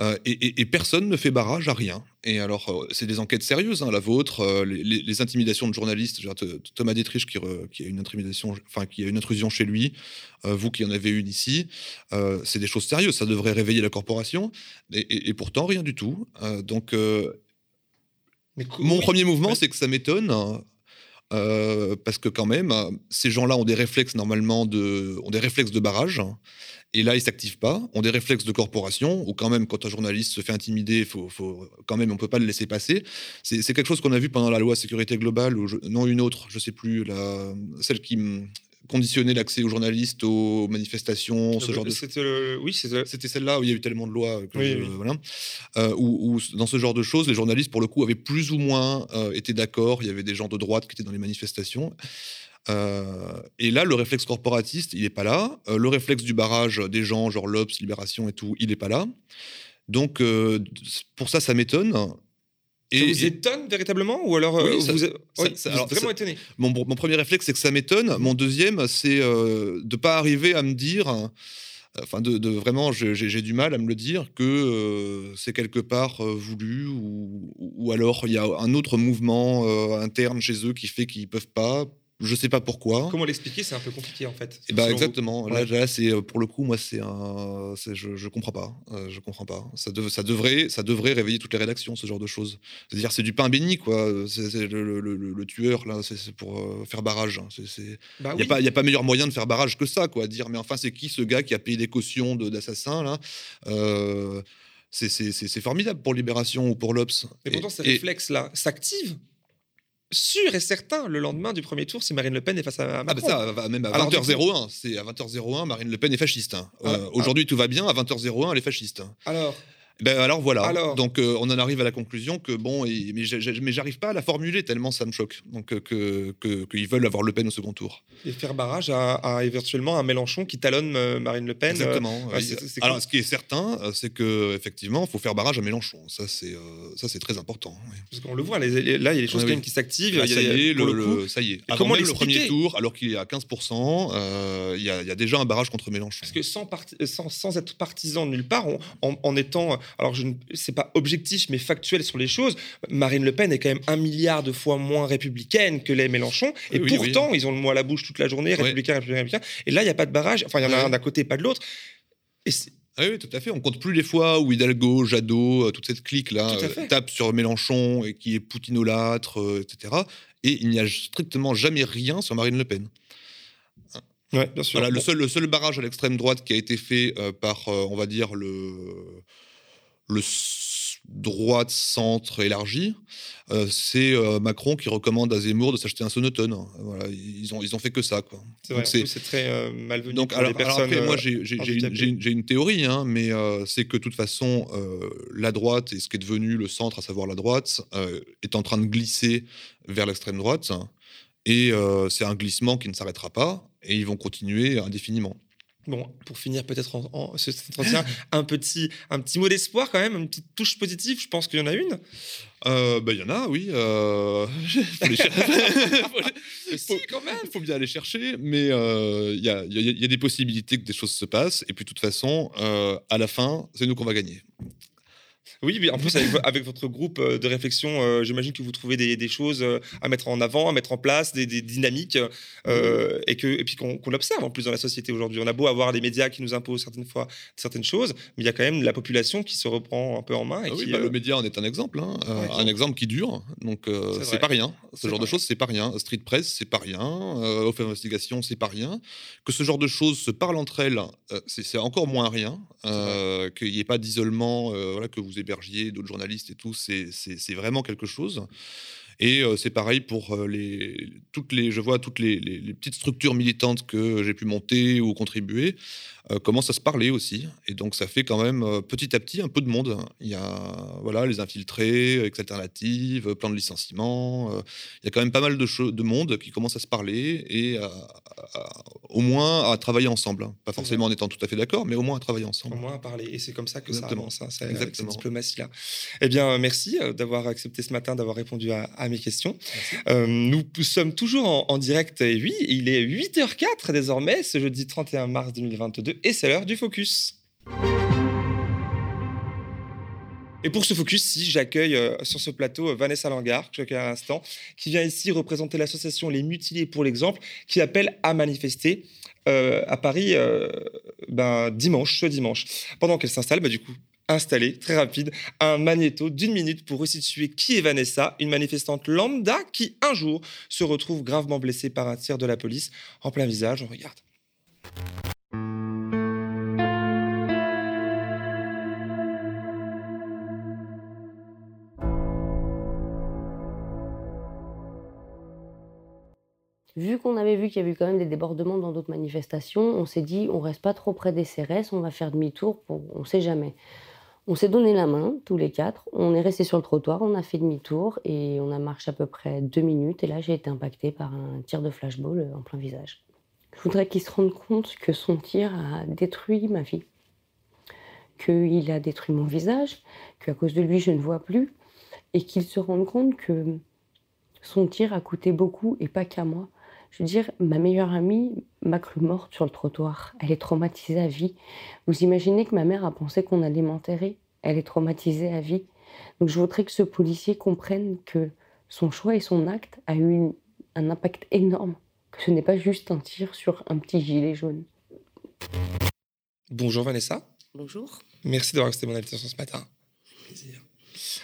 Euh, et, personne ne fait barrage à rien. Et alors, euh, c'est des enquêtes sérieuses, hein, la vôtre, euh, les, intimidations de journalistes. Thomas Détrich qui, qui, a une intimidation, enfin qui a une intrusion chez lui, vous qui en avez une ici, c'est des choses sérieuses. Ça devrait réveiller la corporation. Et, pourtant, rien du tout. donc, mon premier mouvement, c'est que ça m'étonne. Euh, parce que quand même, ces gens-là ont des réflexes normalement de, ont des réflexes de barrage, et là ils s'activent pas, ont des réflexes de corporation, ou quand même quand un journaliste se fait intimider, faut, faut quand même on peut pas le laisser passer. C'est quelque chose qu'on a vu pendant la loi sécurité globale, ou non une autre, je sais plus, la, celle qui conditionner l'accès aux journalistes, aux manifestations, ce genre de choses. Oui, c'était celle-là où il y a eu tellement de lois. Voilà. Euh, où, dans ce genre de choses, les journalistes, pour le coup, avaient plus ou moins euh, été d'accord. Il y avait des gens de droite qui étaient dans les manifestations. Euh, et là, le réflexe corporatiste, il n'est pas là. le réflexe du barrage des gens, genre l'Obs, Libération et tout, il n'est pas là. Donc, pour ça, ça m'étonne. Et, ça vous étonne véritablement ou alors euh, vous, êtes vraiment étonné mon, mon, premier réflexe, c'est que ça m'étonne. Mon deuxième, c'est euh, de ne pas arriver à me dire, euh, enfin, de, vraiment, j'ai du mal à me le dire que c'est quelque part voulu ou, ou, alors il y a un autre mouvement interne chez eux qui fait qu'ils ne peuvent pas je sais pas pourquoi. Comment l'expliquer C'est un peu compliqué en fait. Et bah, exactement. Là, c'est euh, pour le coup, moi, c'est un, je, je comprends pas. Euh, je comprends pas. Ça, ça devrait, ça devrait réveiller toutes les rédactions, ce genre de choses. C'est-à-dire, c'est du pain béni, quoi. C'est le, le, tueur là, c'est pour euh, faire barrage. Il bah n'y a pas, il a pas meilleur moyen de faire barrage que ça, quoi. Dire, mais enfin, c'est qui ce gars qui a payé des cautions d'assassins là? C'est formidable pour Libération ou pour l'Obs. Mais pourtant, ces réflexes-là s'activent sûr et certain le lendemain du premier tour si Marine Le Pen est face à Macron. Ah bah ça, même à 20h01, c'est à 20h01, Marine Le Pen est fasciste. Hein. Ah, euh, aujourd'hui, tout va bien, à 20h01, elle est fasciste. Hein. Alors ben alors voilà. Donc euh, on en arrive à la conclusion que bon, mais j'arrive pas à la formuler tellement ça me choque. Donc euh, que qu'ils veulent avoir Le Pen au second tour. Et faire barrage à, éventuellement un Mélenchon qui talonne euh, Marine Le Pen. Exactement. alors ce qui est certain, c'est que effectivement, faut faire barrage à Mélenchon. Ça c'est ça c'est très important. Parce qu'on le voit, là il y a les choses qui s'activent. ça, y est, le, ça y est. comment le premier tour, alors qu'il est à 15% il y, a, déjà un barrage contre Mélenchon. Parce que sans, sans, sans être partisan nulle part, en étant alors je ne c'est pas objectif mais factuel sur les choses, Marine Le Pen est quand même un milliard de fois moins républicaine que les Mélenchon, et pourtant ils ont le mot à la bouche toute la journée, républicain, républicain, et là il n'y a pas de barrage, enfin il y en a un d'un côté, pas de l'autre. Et ah oui, tout à fait. On compte plus les fois où Hidalgo, Jadot, euh, toute cette clique-là euh, tape sur Mélenchon et qui est poutinolâtre, euh, etc. Et il n'y a strictement jamais rien sur Marine Le Pen. Ouais, bien sûr. le, seul, le seul barrage à l'extrême droite qui a été fait par, on va dire, le, le droite centre élargi, euh, c'est euh, Macron qui recommande à Zemmour de s'acheter un sonotone. Voilà, ils ont ils ont fait que ça quoi. C'est très euh, malvenu donc, pour les personnes. moi j'ai une, une, théorie, hein, mais c'est que de toute façon la droite et ce qui est devenu le centre, à savoir la droite, est en train de glisser vers l'extrême droite et c'est un glissement qui ne s'arrêtera pas et ils vont continuer indéfiniment. Bon, pour finir peut-être en, ce entretien, un petit, un petit mot d'espoir quand même, une petite touche positive, je pense qu'il y en a une. Euh, bah, il y en a, oui. Euh... faut faut, quand même. Il faut bien aller chercher, mais euh, il y, a, y, a, des possibilités que des choses se passent. Et puis, de toute façon, à la fin, c'est nous qu'on va gagner. Oui, mais en plus, avec, votre groupe euh, de réflexion, euh, j'imagine que vous trouvez des, choses euh, à mettre en avant, à mettre en place, des, dynamiques, et, que, et puis qu'on observe en plus dans la société aujourd'hui. On a beau avoir les médias qui nous imposent certaines fois certaines choses, mais il y a quand même la population qui se reprend un peu en main. Et ah oui, bah, le média en est un exemple, hein. un exemple qui dure, donc c'est pas rien. Ce genre de choses, c'est pas rien. Street Press, c'est pas rien. Off Investigation, c'est pas rien. Que ce genre de choses se parlent entre elles, c'est encore moins rien. Qu'il n'y ait pas d'isolement, voilà, que vous d'autres journalistes et tout, c'est vraiment quelque chose. Et euh, c'est pareil pour euh, les, toutes les, je vois toutes les, les, petites structures militantes que j'ai pu monter ou contribuer euh, commencent à se parler aussi. Et donc ça fait quand même petit à petit un peu de monde. Il y a voilà les infiltrés, ex alternatives, plan de licenciement. il y a quand même pas mal de, de monde qui commence à se parler et au moins à travailler ensemble. Pas forcément en étant tout à fait d'accord, mais au moins à travailler ensemble. Au moins à parler. Et c'est comme ça que ça avance, hein, cette diplomatie-là. Eh bien, merci d'avoir accepté ce matin, d'avoir répondu à, à à mes questions. Euh, nous sommes toujours en, en, direct, et oui, il est 8h04 désormais, ce jeudi 31 mars 2022, et c'est l'heure du focus. Et pour ce focus, si j'accueille euh, sur ce plateau euh, Vanessa Langard, que j'accueille à l'instant, qui vient ici représenter l'association Les Mutilés pour l'exemple, qui appelle à manifester euh, à Paris ben, dimanche, ce dimanche. Pendant qu'elle s'installe, bah, du coup, installé, très rapide, un magnéto d'une minute pour resituer qui est Vanessa, une manifestante lambda qui, un jour, se retrouve gravement blessée par un tir de la police en plein visage. On regarde. Vu qu'on avait vu qu'il y avait eu quand même des débordements dans d'autres manifestations, on s'est dit on reste pas trop près des CRS, on va faire demi-tour pour on sait jamais. On s'est donné la main tous les quatre, on est resté sur le trottoir, on a fait demi-tour et on a marché à peu près deux minutes et là j'ai été impactée par un tir de flashball en plein visage. Je voudrais qu'il se rende compte que son tir a détruit ma vie, qu'il a détruit mon visage, qu'à cause de lui je ne vois plus et qu'il se rende compte que son tir a coûté beaucoup et pas qu'à moi. Je veux dire, ma meilleure amie m'a cru morte sur le trottoir. Elle est traumatisée à vie. Vous imaginez que ma mère a pensé qu'on allait m'enterrer? Elle est traumatisée à vie. Donc je voudrais que ce policier comprenne que son choix et son acte a eu un impact énorme. Que ce n'est pas juste un tir sur un petit gilet jaune. Bonjour Vanessa. Bonjour. Merci d'avoir accepté mon invitation ce matin. Plaisir.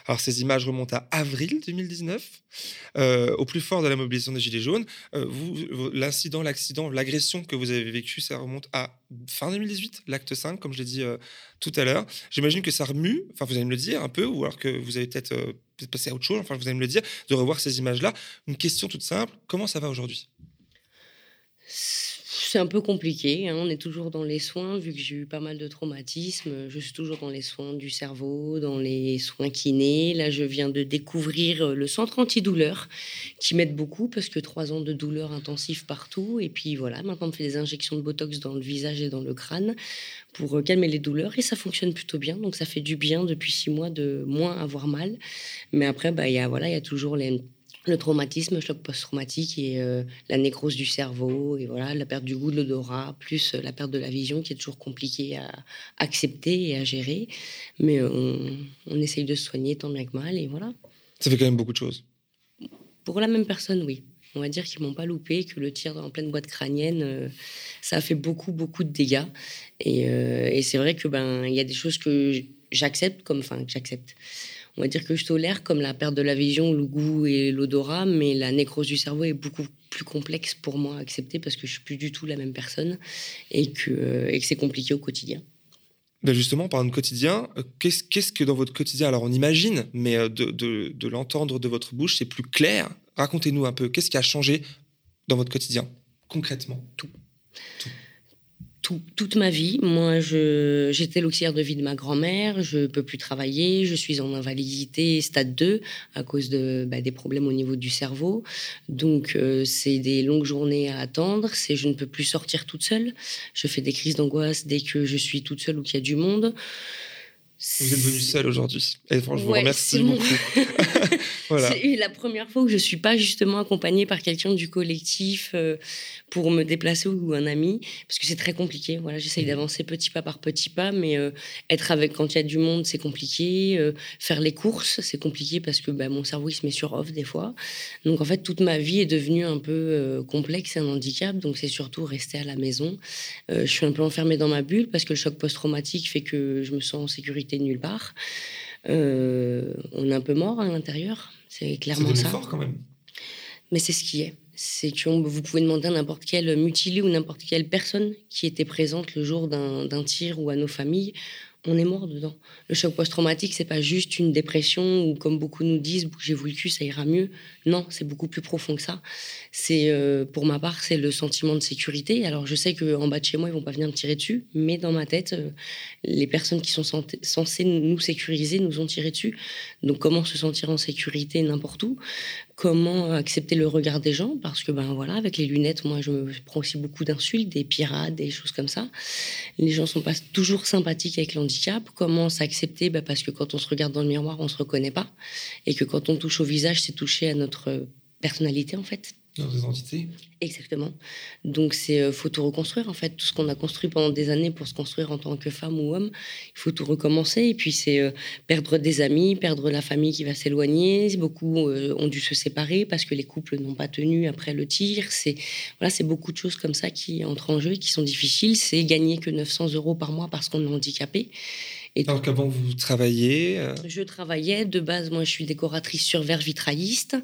Alors, ces images remontent à avril 2019, euh, au plus fort de la mobilisation des Gilets jaunes. Euh, vous, l'incident, l'accident, l'agression que vous avez vécue, ça remonte à fin 2018, l'acte 5, comme je l'ai dit euh, tout à l'heure. J'imagine que ça remue, enfin, vous allez me le dire un peu, ou alors que vous avez peut-être peut passé à autre chose, enfin, vous allez me le dire, de revoir ces images-là. Une question toute simple comment ça va aujourd'hui? C'est un peu compliqué. Hein. On est toujours dans les soins, vu que j'ai eu pas mal de traumatismes. Je suis toujours dans les soins du cerveau, dans les soins kinés. Là, je viens de découvrir euh, le centre antidouleur, qui m'aide beaucoup parce que trois ans de douleur intensive partout. Et puis voilà, maintenant, on me fait des injections de botox dans le visage et dans le crâne pour euh, calmer les douleurs et ça fonctionne plutôt bien. Donc ça fait du bien depuis six mois de moins avoir mal. Mais après, bah, y voilà, il y a toujours les le traumatisme, le choc post-traumatique et euh, la nécrose du cerveau et voilà la perte du goût de l'odorat plus euh, la perte de la vision qui est toujours compliquée à accepter et à gérer. Mais on, on, essaye de se soigner tant bien que mal et voilà. Ça fait quand même beaucoup de choses. Pour la même personne oui. On va dire qu'ils m'ont pas loupé que le tir en pleine boîte crânienne euh, ça a fait beaucoup beaucoup de dégâts. Et, euh, et c'est vrai que ben il y a des choses que j'accepte comme enfin que j'accepte on va dire que je tolère comme la perte de la vision, le goût et l'odorat, mais la nécrose du cerveau est beaucoup plus complexe pour moi à accepter parce que je suis plus du tout la même personne et que, et que c'est compliqué au quotidien. Ben justement, par de quotidien, euh, qu'est-ce, qu'est-ce que dans votre quotidien, alors on imagine, mais euh, de, de, de l'entendre de votre bouche, c'est plus clair. Racontez-nous un peu, qu'est-ce qui a changé dans votre quotidien, concrètement? Tout. Tout tout, toute ma vie. Moi, j'étais l'auxiliaire de vie de ma grand-mère, je peux plus travailler, je suis en invalidité stade 2 à cause bah, des problèmes au niveau du cerveau. Donc, euh, c'est des longues journées à attendre, c'est je ne peux plus sortir toute seule. Je fais des crises d'angoisse dès que je suis toute seule ou qu'il y a du monde. Vous êtes venue seule aujourd'hui. Et franchement, je vous remercie beaucoup. voilà. C'est la première fois où je ne suis pas justement accompagnée par quelqu'un du collectif euh, pour me déplacer ou un ami, parce que c'est très compliqué. Voilà, J'essaye mmh. d'avancer petit pas par petit pas, mais euh, être avec quand il y a du monde, c'est compliqué. Euh, faire les courses, c'est compliqué parce que bah, mon cerveau, il se met sur off des fois. Donc en fait, toute ma vie est devenue un peu complexe et un handicap. Donc c'est surtout rester à la maison. Je suis un peu enfermée dans ma bulle parce que le choc post-traumatique fait que je me sens en sécurité nulle part. Euh, on est un peu mort à l'intérieur, c'est clairement ça. fort quand même. Mais c'est ce qui est. C'est que vous pouvez demander à n'importe quel mutilé ou n'importe quelle personne qui était présente le jour d'un tir ou à nos familles on est mort dedans. Le choc post-traumatique, c'est pas juste une dépression ou comme beaucoup nous disent, bougez-vous le cul, ça ira mieux. Non, c'est beaucoup plus profond que ça. C'est, euh, pour ma part, c'est le sentiment de sécurité. Alors, je sais qu'en bas de chez moi, ils vont pas venir me tirer dessus, mais dans ma tête, euh, les personnes qui sont censées nous sécuriser nous ont tiré dessus. Donc, comment se sentir en sécurité n'importe où comment accepter le regard des gens, parce que ben voilà, avec les lunettes, moi je me prends aussi beaucoup d'insultes, des pirates, des choses comme ça. Les gens sont pas toujours sympathiques avec l'handicap. Comment s'accepter ben, Parce que quand on se regarde dans le miroir, on se reconnaît pas, et que quand on touche au visage, c'est toucher à notre personnalité en fait. Notre identité Exactement. Donc, c'est euh, faut tout reconstruire, en fait. Tout ce qu'on a construit pendant des années pour se construire en tant que femme ou homme, il faut tout recommencer. Et puis, c'est euh, perdre des amis, perdre la famille qui va s'éloigner. Beaucoup euh, ont dû se séparer parce que les couples n'ont pas tenu après le tir. C'est voilà, c'est beaucoup de choses comme ça qui entrent en jeu et qui sont difficiles. C'est gagner que 900 euros par mois parce qu'on est handicapé. Et Alors qu'avant, vous travailliez euh Je travaillais. De base, moi, je suis décoratrice sur verre vitrailliste.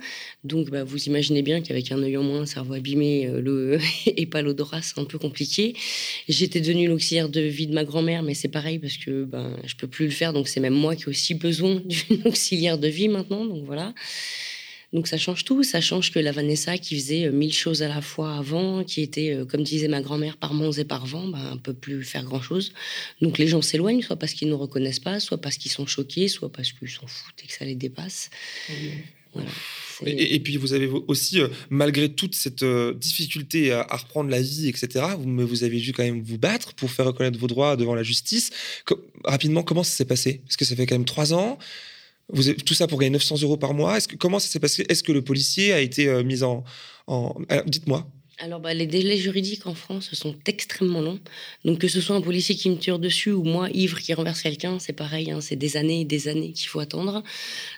Donc, bah, vous imaginez bien qu'avec un œil en moins, un cerveau abîmé euh, le... et pas l'odorat, c'est un peu compliqué. J'étais devenue l'auxiliaire de vie de ma grand-mère, mais c'est pareil parce que ben, je peux plus le faire. Donc, c'est même moi qui ai aussi besoin d'une auxiliaire de vie maintenant. Donc, voilà. Donc ça change tout. Ça change que la Vanessa qui faisait euh, mille choses à la fois avant, qui était, euh, comme disait ma grand-mère, par monts et par vent, ben, ne peut plus faire grand-chose. Donc les gens s'éloignent, soit parce qu'ils ne nous reconnaissent pas, soit parce qu'ils sont choqués, soit parce qu'ils s'en foutent et que ça les dépasse. et, puis vous avez aussi, euh, malgré toute cette difficulté à, reprendre la vie, etc., vous, mais vous avez dû quand même vous battre pour faire reconnaître vos droits devant la justice. rapidement, comment ça s'est passé? Parce que ça fait quand même trois ans. Vous avez, tout ça pour gagner 900 euros par mois. Est-ce que, comment ça s'est passé? Est-ce que le policier a été euh, mis en. en... Dites-moi. Alors, bah, les délais juridiques en France sont extrêmement longs. Donc, que ce soit un policier qui me tire dessus ou moi, ivre, qui renverse quelqu'un, c'est pareil. Hein, c'est des années et des années qu'il faut attendre.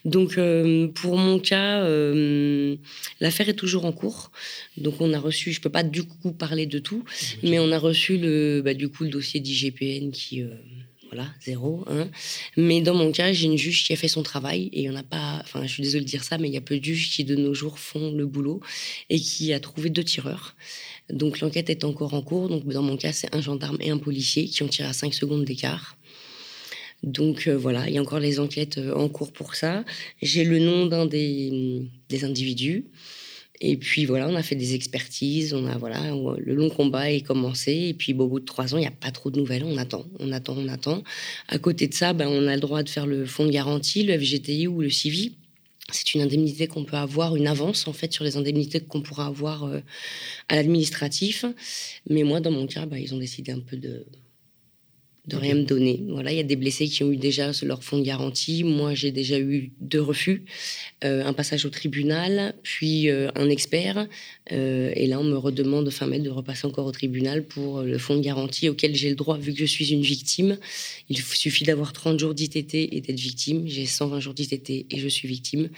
Donc, euh, pour mon cas, euh, l'affaire est toujours en cours. Donc, on a reçu, je peux pas du coup parler de tout, mais on a reçu le, bah, du coup, le dossier d'IGPN qui voilà, zéro. Hein. Mais dans mon cas, j'ai une juge qui a fait son travail et il n'y en a pas, enfin, je suis désolée de dire ça, mais il y a peu de juges qui de nos jours font le boulot et qui a trouvé deux tireurs. Donc l'enquête est encore en cours. Donc dans mon cas, c'est un gendarme et un policier qui ont tiré à 5 secondes d'écart. Donc euh, voilà, il y a encore les enquêtes euh, en cours pour ça. J'ai le nom d'un des, des individus. Et puis voilà, on a fait des expertises, on a voilà, le long combat est commencé. Et puis au bout de trois ans, il n'y a pas trop de nouvelles. On attend, on attend, on attend. À côté de ça, ben, on a le droit de faire le fonds de garantie, le FGTI ou le CIVI. C'est une indemnité qu'on peut avoir, une avance en fait sur les indemnités qu'on pourra avoir euh, à l'administratif. Mais moi, dans mon cas, ben, ils ont décidé un peu de de rien me donner. Voilà, il y a des blessés qui ont eu déjà leur fonds de garantie. Moi, j'ai déjà eu deux refus, euh, un passage au tribunal, puis euh, un expert. Euh, et là, on me redemande fin mai de repasser encore au tribunal pour le fonds de garantie auquel j'ai le droit, vu que je suis une victime. Il suffit d'avoir 30 jours d'ITT et d'être victime. J'ai 120 jours d'ITT et je suis victime.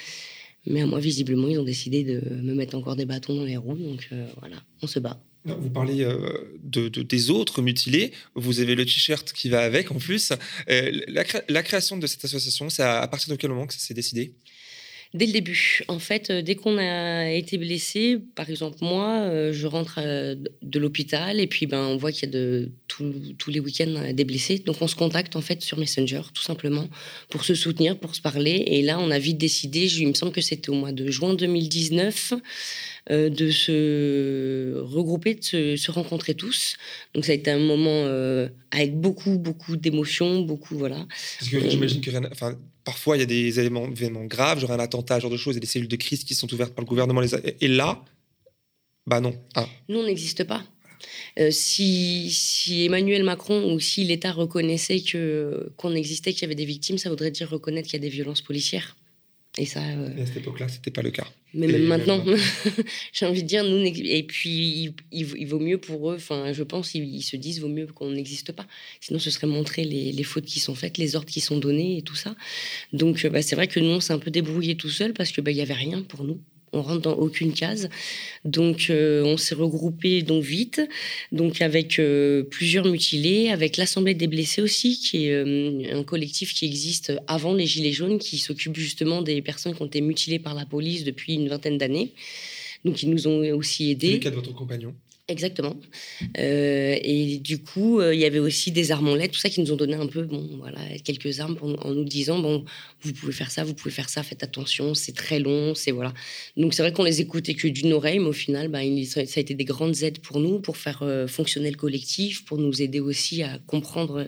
Mais à moi, visiblement, ils ont décidé de me mettre encore des bâtons dans les roues. Donc voilà, on se bat. Vous parlez euh, de, des autres mutilés. Vous avez le t-shirt qui va avec en plus. Euh, la, création de cette association, c'est à, partir de quel moment que ça s'est décidé? Dès le début. En fait, euh, dès qu'on a été blessé, par exemple moi, je rentre de l'hôpital et puis ben, on voit qu'il y a de, tous les week-ends des blessés. Donc on se contacte en fait sur Messenger, tout simplement, pour se soutenir, pour se parler. Et là, on a vite décidé, il me semble que c'était au mois de juin 2019, euh, de se regrouper, de se, rencontrer tous. Donc ça a été un moment euh, avec beaucoup, beaucoup d'émotions, beaucoup, voilà. Parce que j'imagine que enfin, parfois il y a des éléments, événements graves, genre un attentat, genre de choses, et des cellules de crise qui sont ouvertes par le gouvernement. Et là, bah non. Ah. Nous, on n'existe pas. Euh, si, si, Emmanuel Macron ou si l'État reconnaissait que qu'on existait, qu'il y avait des victimes, ça voudrait dire reconnaître qu'il y a des violences policières. Et ça. Euh, à cette époque-là, c'était pas le cas. Mais même maintenant, j'ai envie de dire, nous, et puis il, vaut mieux pour eux, enfin, je pense, ils, se disent, vaut mieux qu'on n'existe pas. Sinon, ce serait montrer les, les, fautes qui sont faites, les ordres qui sont donnés et tout ça. Donc, bah, c'est vrai que nous, on s'est un peu débrouillé tout seul parce que bah, il y avait rien pour nous on rentre dans aucune case. Donc euh, on s'est regroupé donc vite, donc avec euh, plusieurs mutilés, avec l'Assemblée des blessés aussi, qui est euh, un collectif qui existe avant les Gilets jaunes, qui s'occupe justement des personnes qui ont été mutilées par la police depuis une vingtaine d'années. Donc ils nous ont aussi aidés. C'est le cas de votre compagnon Exactement. Euh, et du coup, euh, il y avait aussi des armes en LED, tout ça qui nous ont donné un peu, bon, voilà, quelques armes en nous disant, bon, vous pouvez faire ça, vous pouvez faire ça, faites attention, c'est très long, c'est voilà. Donc c'est vrai qu'on les écoutait que d'une oreille, mais au final, bah, ça a été des grandes aides pour nous, pour faire euh, fonctionner le collectif, pour nous aider aussi à comprendre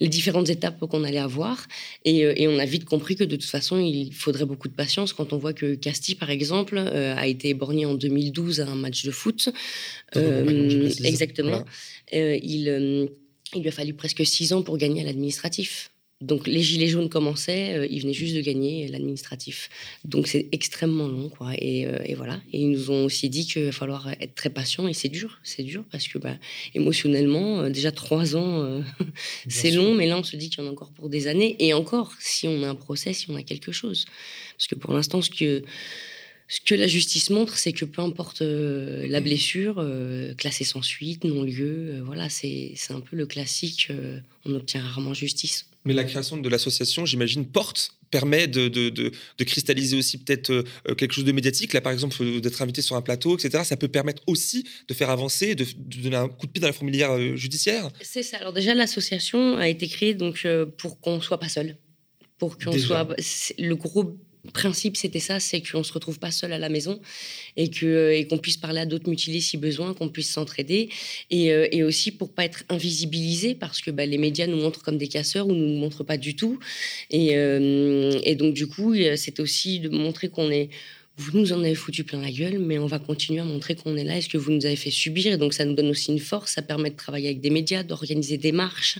les différentes étapes qu'on allait avoir. Et, et, on a vite compris que de toute façon, il faudrait beaucoup de patience quand on voit que Casti, par exemple, a été éborgné en 2012 à un match de foot. exactement. il, il lui a fallu presque six ans pour gagner à l'administratif. Donc les gilets jaunes commençaient, euh, ils venaient juste de gagner l'administratif. Donc c'est extrêmement long, quoi. Et, euh, voilà. Et ils nous ont aussi dit qu'il va falloir être très patient. Et c'est dur, c'est dur parce que bah, émotionnellement, euh, déjà trois ans, c'est long, mais là on se dit qu'il y en a encore pour des années. Et encore, si on a un procès, si on a quelque chose, parce que pour l'instant, ce que ce que la justice montre, c'est que peu importe la blessure, classée sans suite, non lieu, voilà, c'est un peu le classique. on obtient rarement justice. Mais la création de l'association, j'imagine, porte permet de, de, de, cristalliser aussi peut-être euh, quelque chose de médiatique. Là, par exemple, euh, d'être invité sur un plateau, etc. Ça peut permettre aussi de faire avancer, de, donner un coup de pied dans la fourmilière euh, judiciaire. C'est ça. Alors déjà, l'association a été créée donc pour qu'on soit pas seul, pour qu'on soit le groupe principe, c'était ça, c'est qu'on ne se retrouve pas seul à la maison et qu'on euh, et qu'on puisse parler à d'autres mutilés si besoin, qu'on puisse s'entraider. Et, euh, et, aussi pour pas être invisibilisé parce que bah, les médias nous montrent comme des casseurs ou nous montrent pas du tout. Et, euh, et donc, du coup, c'était aussi de montrer qu'on est vous nous en avez foutu plein la gueule, mais on va continuer à montrer qu'on est là et ce que vous nous avez fait subir. Et donc, ça nous donne aussi une force, ça permet de travailler avec des médias, d'organiser des marches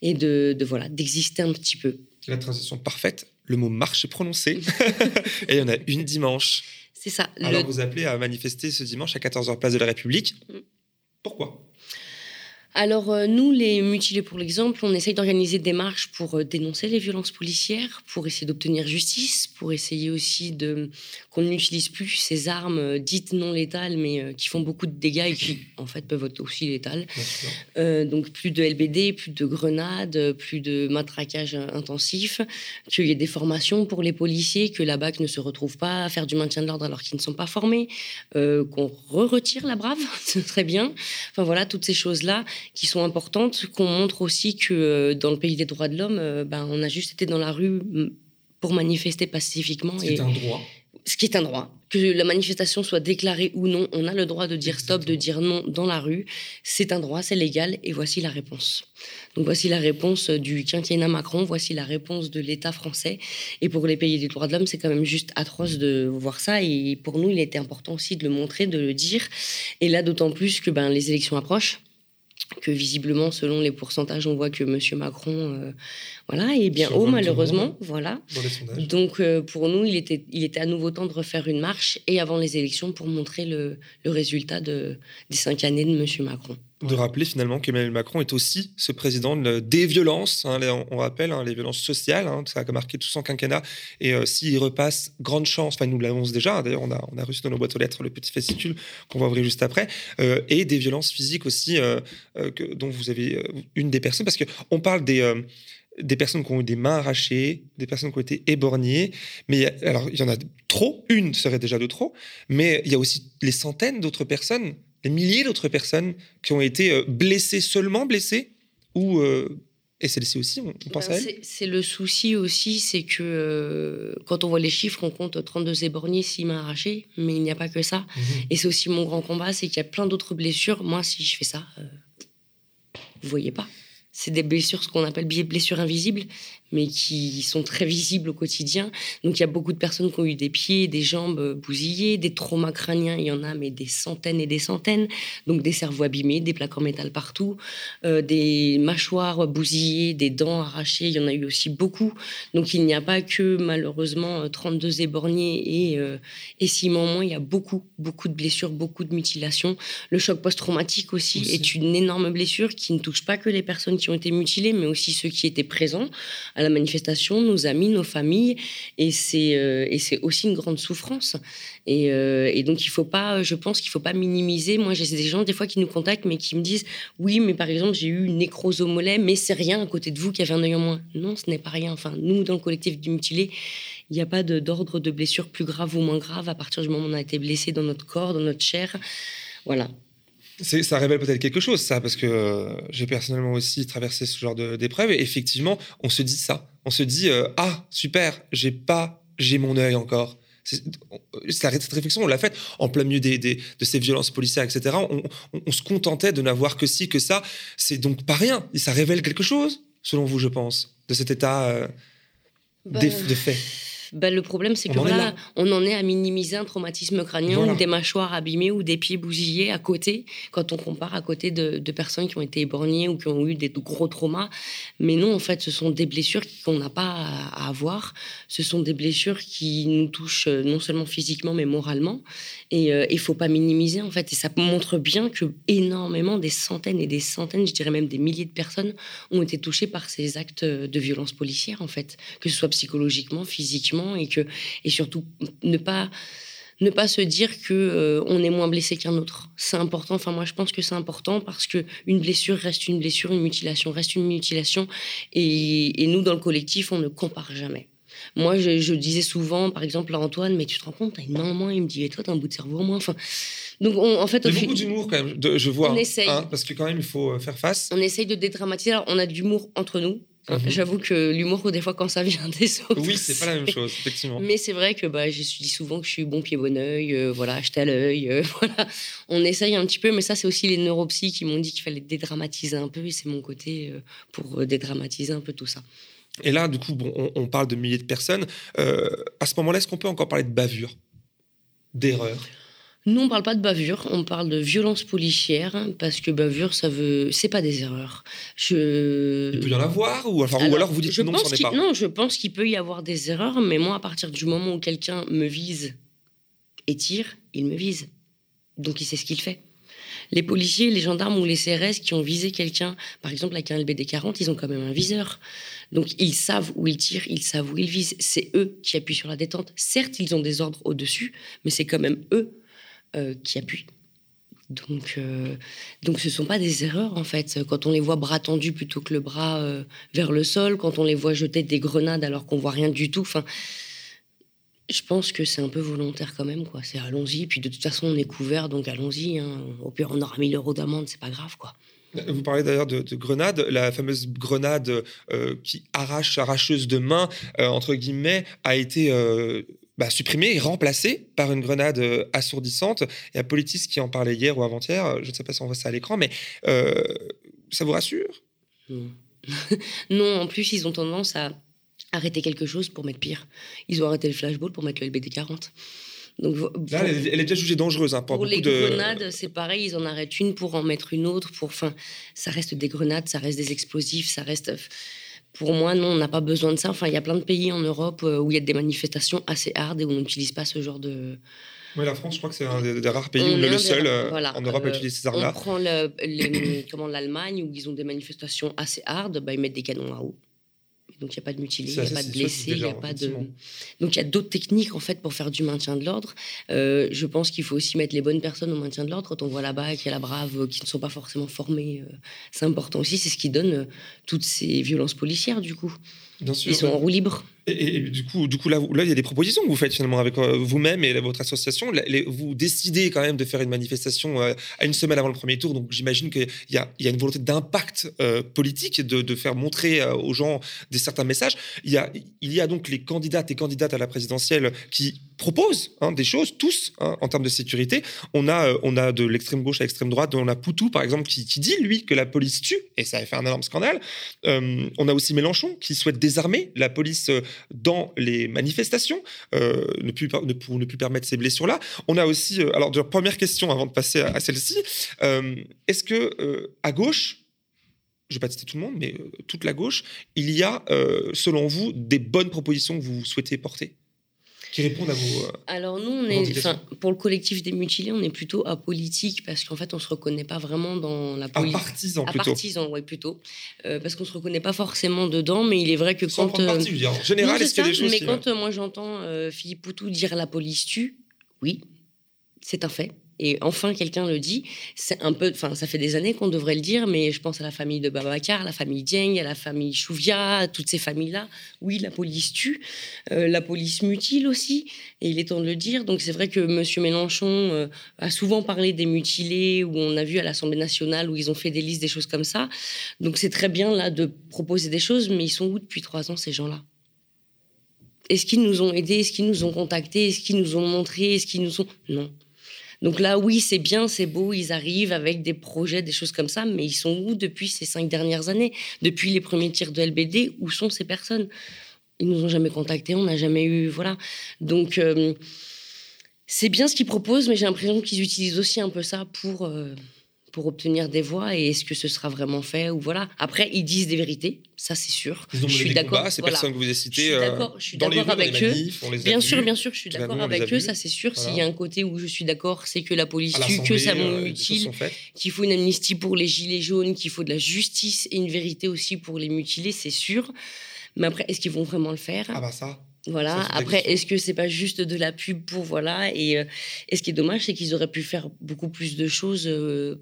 et de voilà, d'exister un petit peu. La transition parfaite le mot marche est prononcé. et il y en a une dimanche. C'est ça. Alors vous appelez à manifester ce dimanche à 14h place de la République. Mm. Pourquoi? Alors euh, nous, les mutilés pour l'exemple, on essaye d'organiser des marches pour euh, dénoncer les violences policières, pour essayer d'obtenir justice, pour essayer aussi de qu'on n'utilise plus ces armes euh, dites non létales, mais qui font beaucoup de dégâts et qui en fait peuvent être aussi létales. donc plus de LBD, plus de grenades, plus de matraquage intensif, qu'il y ait des formations pour les policiers, que la BAC ne se retrouve pas à faire du maintien de l'ordre alors qu'ils ne sont pas formés, qu'on re-retire la brave, ce serait bien. Enfin voilà, toutes ces choses-là qui sont importantes, qu'on montre aussi que euh, dans le pays des droits de l'homme, euh, ben, on a juste été dans la rue pour manifester pacifiquement. Ce qui est un droit. Ce qui est un droit. Que la manifestation soit déclarée ou non, on a le droit de dire stop, de dire non dans la rue. C'est un droit, c'est légal, et voici la réponse. Donc voici la réponse du quinquennat Macron, voici la réponse de l'État français. Et pour les pays des droits de l'homme, c'est quand même juste atroce de voir ça. Et pour nous, il était important aussi de le montrer, de le dire. Et là, d'autant plus que ben, les élections approchent que visiblement, selon les pourcentages, on voit que M. Macron euh, voilà, est bien haut, malheureusement. Voilà. Donc, euh, pour nous, il était, il était à nouveau temps de refaire une marche et avant les élections pour montrer le, le résultat de, des cinq années de M. Macron de rappeler finalement qu'Emmanuel Macron est aussi ce président des violences. Hein, on, rappelle hein, les violences sociales, hein, ça a marqué tout son quinquennat. Et euh, s'il repasse, grande chance, enfin nous l'annonce déjà, d'ailleurs on a, on a reçu dans nos boîtes aux lettres le petit fascicule qu'on va ouvrir juste après, euh, et des violences physiques aussi, euh, dont vous avez une des personnes, parce qu'on parle des des personnes qui ont eu des mains arrachées, des personnes qui ont été éborgnées. Mais alors, il y en a trop, une serait déjà de trop, mais il y a aussi les centaines d'autres personnes des milliers d'autres personnes qui ont été euh, blessées, seulement blessées, ou euh, et celle-ci aussi, on, pense à elle C'est le souci aussi, c'est que euh, quand on voit les chiffres, on compte 32 éborgnés, 6 mains arrachées, mais il n'y a pas que ça. Mhm. Et c'est aussi mon grand combat, c'est qu'il y a plein d'autres blessures. Moi, si je fais ça, vous voyez pas. C'est des blessures, ce qu'on appelle blessures invisibles, mais qui sont très visibles au quotidien. Donc il y a beaucoup de personnes qui ont eu des pieds, des jambes bousillés, des traumas crâniens, il y en a, mais des centaines et des centaines. Donc des cerveaux abîmés, des plaques en métal partout, euh, des mâchoires bousillées, des dents arrachées, il y en a eu aussi beaucoup. Donc il n'y a pas que malheureusement 32 éborgnés et, euh, et moments, il y a beaucoup, beaucoup de blessures, beaucoup de mutilations. Le choc post-traumatique aussi, aussi, est une énorme blessure qui ne touche pas que les personnes qui ont été mutilées, mais aussi ceux qui étaient présents la manifestation, nos amis, nos familles, et c'est euh, et c'est aussi une grande souffrance. Et, euh, et, donc il faut pas, je pense qu'il faut pas minimiser. Moi, j'ai des gens des fois qui nous contactent, mais qui me disent oui, mais par exemple j'ai eu une nécrose au mollet, mais c'est rien à côté de vous qui avez un œil en moins. Non, ce n'est pas rien. Enfin, nous dans le collectif du mutilé, il n'y a pas d'ordre de, de blessure plus grave ou moins grave à partir du moment où on a été blessé dans notre corps, dans notre chair. Voilà ça révèle peut-être quelque chose, ça, parce que euh, j'ai personnellement aussi traversé ce genre d'épreuve. Et effectivement, on se dit ça. On se dit euh, ah super, j'ai pas, j'ai mon œil encore. Cette réflexion, on l'a faite en plein milieu des, de ces violences policières, etc. On, se contentait de n'avoir que ci, que ça. C'est donc pas rien. Et ça révèle quelque chose. selon vous, je pense, de cet état euh, Bah, de fait Bah, le problème, c'est que en voilà, on en est à minimiser un traumatisme crânien Voilà. ou des mâchoires abîmées ou des pieds bousillés à côté, quand on compare à côté de, de personnes qui ont été éborgnées ou qui ont eu des gros traumas. Mais non, en fait, ce sont des blessures qu'on n'a pas à, avoir. Ce sont des blessures qui nous touchent euh, non seulement physiquement, mais moralement. Et euh, il faut pas minimiser, en fait. Et ça montre bien que énormément, des centaines et des centaines, je dirais même des milliers de personnes, ont été touchées par ces actes de violence policière, en fait, que ce soit psychologiquement, physiquement, et que et surtout ne pas ne pas se dire que euh, on est moins blessé qu'un autre. C'est important. Enfin, moi, je pense que c'est important parce que une blessure reste une blessure, une mutilation reste une mutilation, et, et nous, dans le collectif, on ne compare jamais. Moi, je, je disais souvent, par exemple, à Antoine, mais tu te rends compte, t'as une main en moins. Il me dit, et toi, t'as un bout de cerveau en moins. Enfin, donc, on- en fait, Il y a beaucoup d'humour quand même, de- je vois. On essaye. hein, parce que quand même, il faut euh, faire face. on essaye de dédramatiser. Alors, on a de l'humour entre nous. Mhm. J'avoue que l'humour, des fois, quand ça vient des autres. Oui, c'est pas la même chose, effectivement. Mais c'est vrai que bah, je dis souvent que je suis bon pied, bon oeil, euh, voilà, acheter à l'œil, euh, voilà. On essaye un petit peu, mais ça, c'est aussi les neuropsys qui m'ont dit qu'il fallait dédramatiser un peu, et c'est mon côté euh, pour euh, dédramatiser un peu tout ça. Et là, du coup, bon, on, on parle de milliers de personnes. À ce moment-là, est-ce qu'on peut encore parler de bavure? D'erreur? Nous, on parle pas de bavure, on parle de violence policière, parce que bavure, ça veut. C'est pas des erreurs. Je. Il peut y en avoir ou, enfin, ou Alors, vous dites je non, pense est qu'il- pas. Non, je pense qu'il peut y avoir des erreurs, mais moi, à partir du moment où quelqu'un me vise et tire, il me vise. Donc, il sait ce qu'il fait. Les policiers, les gendarmes ou les CRS qui ont visé quelqu'un, par exemple avec un LBD 40, ils ont quand même un viseur. Donc, ils savent où ils tirent, ils savent où ils visent. C'est eux qui appuient sur la détente. Certes, ils ont des ordres au-dessus, mais c'est quand même eux euh, qui appuient. Donc, euh, donc ce sont pas des erreurs en fait. Quand on les voit bras tendus plutôt que le bras euh, vers le sol, quand on les voit jeter des grenades alors qu'on voit rien du tout. Enfin, je pense que c'est un peu volontaire quand même quoi. C'est allons-y. Puis de toute façon on est couvert donc allons-y. hein. Au pire on aura 1000 euros d'amende, c'est pas grave quoi. Vous parlez d'ailleurs de, de grenade, la fameuse grenade qui arrache, arracheuse de main, entre guillemets, a été bah, supprimée et remplacée par une grenade euh, assourdissante. Il y a Politis qui en parlait hier ou avant-hier, je ne sais pas si on voit ça à l'écran, mais euh, ça vous rassure? Non. non, en plus ils ont tendance à arrêter quelque chose pour mettre pire. Ils ont arrêté le flashball pour mettre le LBD 40. Donc vo- Là, pour- elle, elle est déjà jugée dangereuse hein, pour, Pour les de... grenades, c'est pareil, ils en arrêtent une pour en mettre une autre. Pour, enfin, ça reste des grenades, ça reste des explosifs, ça reste. Pour moi, non, on n'a pas besoin de ça. Enfin, il y a plein de pays en Europe euh, où il y a des manifestations assez hard et où on n'utilise pas ce genre de. Oui, la France, je crois que c'est un des, des rares pays, On est le, des seul euh, voilà, en Europe à euh, utiliser ces On armes-là. prend le- les- comment l'Allemagne où ils ont des manifestations assez hard, bah, ils mettent des canons à eau. Donc il n'y a pas de mutilés, il n'y a pas de blessés, il n'y a pas de. Donc il y a d'autres techniques en fait pour faire du maintien de l'ordre. Euh, je pense qu'il faut aussi mettre les bonnes personnes au maintien de l'ordre. Quand on voit là-bas qu'il y a la brave, euh, qui ne sont pas forcément formés, euh, c'est important aussi. C'est ce qui donne euh, toutes ces violences policières du coup. Bien sûr. Ils sont en roue libre. Et, du coup, du coup là, là, il y a des propositions que vous faites finalement avec euh, vous-même et votre association. Les- vous décidez quand même de faire une manifestation euh, à une semaine avant le premier tour. Donc, j'imagine qu'il y y a une volonté d'impact euh, politique, de, de faire montrer euh, aux gens des certains messages. Il y, a, il y a donc les candidates et candidates à la présidentielle qui proposent hein, des choses, tous, hein, en termes de sécurité. On a, euh, on a de l'extrême gauche à l'extrême droite. On a Poutou, par exemple, qui, dit, lui, que la police tue. Et ça a fait un énorme scandale. Euh, on a aussi Mélenchon qui souhaite désarmer la police euh, dans les manifestations, ne, plus, ne, pour ne plus permettre ces blessures-là. On a aussi, alors, première question avant de passer à, à celle-ci, est-ce que à gauche, je ne vais pas citer tout le monde, mais toute la gauche, il y a, selon vous, des bonnes propositions que vous souhaitez porter? Qui répondent à vos. euh, Alors nous, on est, pour le collectif des mutilés, on est plutôt apolitique parce qu'en fait, on se reconnaît pas vraiment dans la politique. partisans À plutôt. partisans, oui, plutôt. Euh, parce qu'on se reconnaît pas forcément dedans, mais il est vrai que Sans quand. euh, parti, je veux dire. En général, est-ce qu'il y a ça, des choses Mais qui- quand euh, moi j'entends Philippe Poutou dire la police tue, oui, c'est un fait. Et enfin, quelqu'un le dit. C'est un peu, enfin, ça fait des années qu'on devrait le dire, mais je pense à la famille de Babacar, la famille Dieng, à la famille Chouvia, à toutes ces familles-là. Oui, la police tue, euh, la police mutile aussi, et il est temps de le dire. Donc c'est vrai que Monsieur Mélenchon euh, a souvent parlé des mutilés, où on a vu à l'Assemblée nationale où ils ont fait des listes, des choses comme ça. Donc c'est très bien là de proposer des choses, mais ils sont où depuis trois ans ces gens-là? Est-ce qu'ils nous ont aidés? Est-ce qu'ils nous ont contactés? Est-ce qu'ils nous ont montré Est-ce qu'ils nous ont... Non. Donc là, oui, c'est bien, c'est beau, ils arrivent avec des projets, des choses comme ça, mais ils sont où depuis ces cinq dernières années? Depuis les premiers tirs de LBD, où sont ces personnes? Ils nous ont jamais contactés, on n'a jamais eu, voilà. Donc euh, c'est bien ce qu'ils proposent, mais j'ai l'impression qu'ils utilisent aussi un peu ça pour euh, pour obtenir des voix et est-ce que ce sera vraiment fait ou voilà. Après, ils disent des vérités, ça c'est sûr. Ils ont je suis d'accord. ces voilà. personnes que vous avez citées. euh, je suis d'accord avec eux. manifs, Bien sûr, bien sûr, je suis d'accord avec eux, ça c'est sûr. Voilà. S'il y a un côté où je suis d'accord, c'est que la police tue, que ça euh, mutile, faites. qu'il faut une amnistie pour les gilets jaunes, qu'il faut de la justice et une vérité aussi pour les mutilés, c'est sûr. Mais après, est-ce qu'ils vont vraiment le faire? Ah bah ça. Voilà. ça, Après, est-ce que c'est pas juste de la pub pour voilà et, euh, et ce qui est dommage, c'est qu'ils auraient pu faire beaucoup plus de choses euh,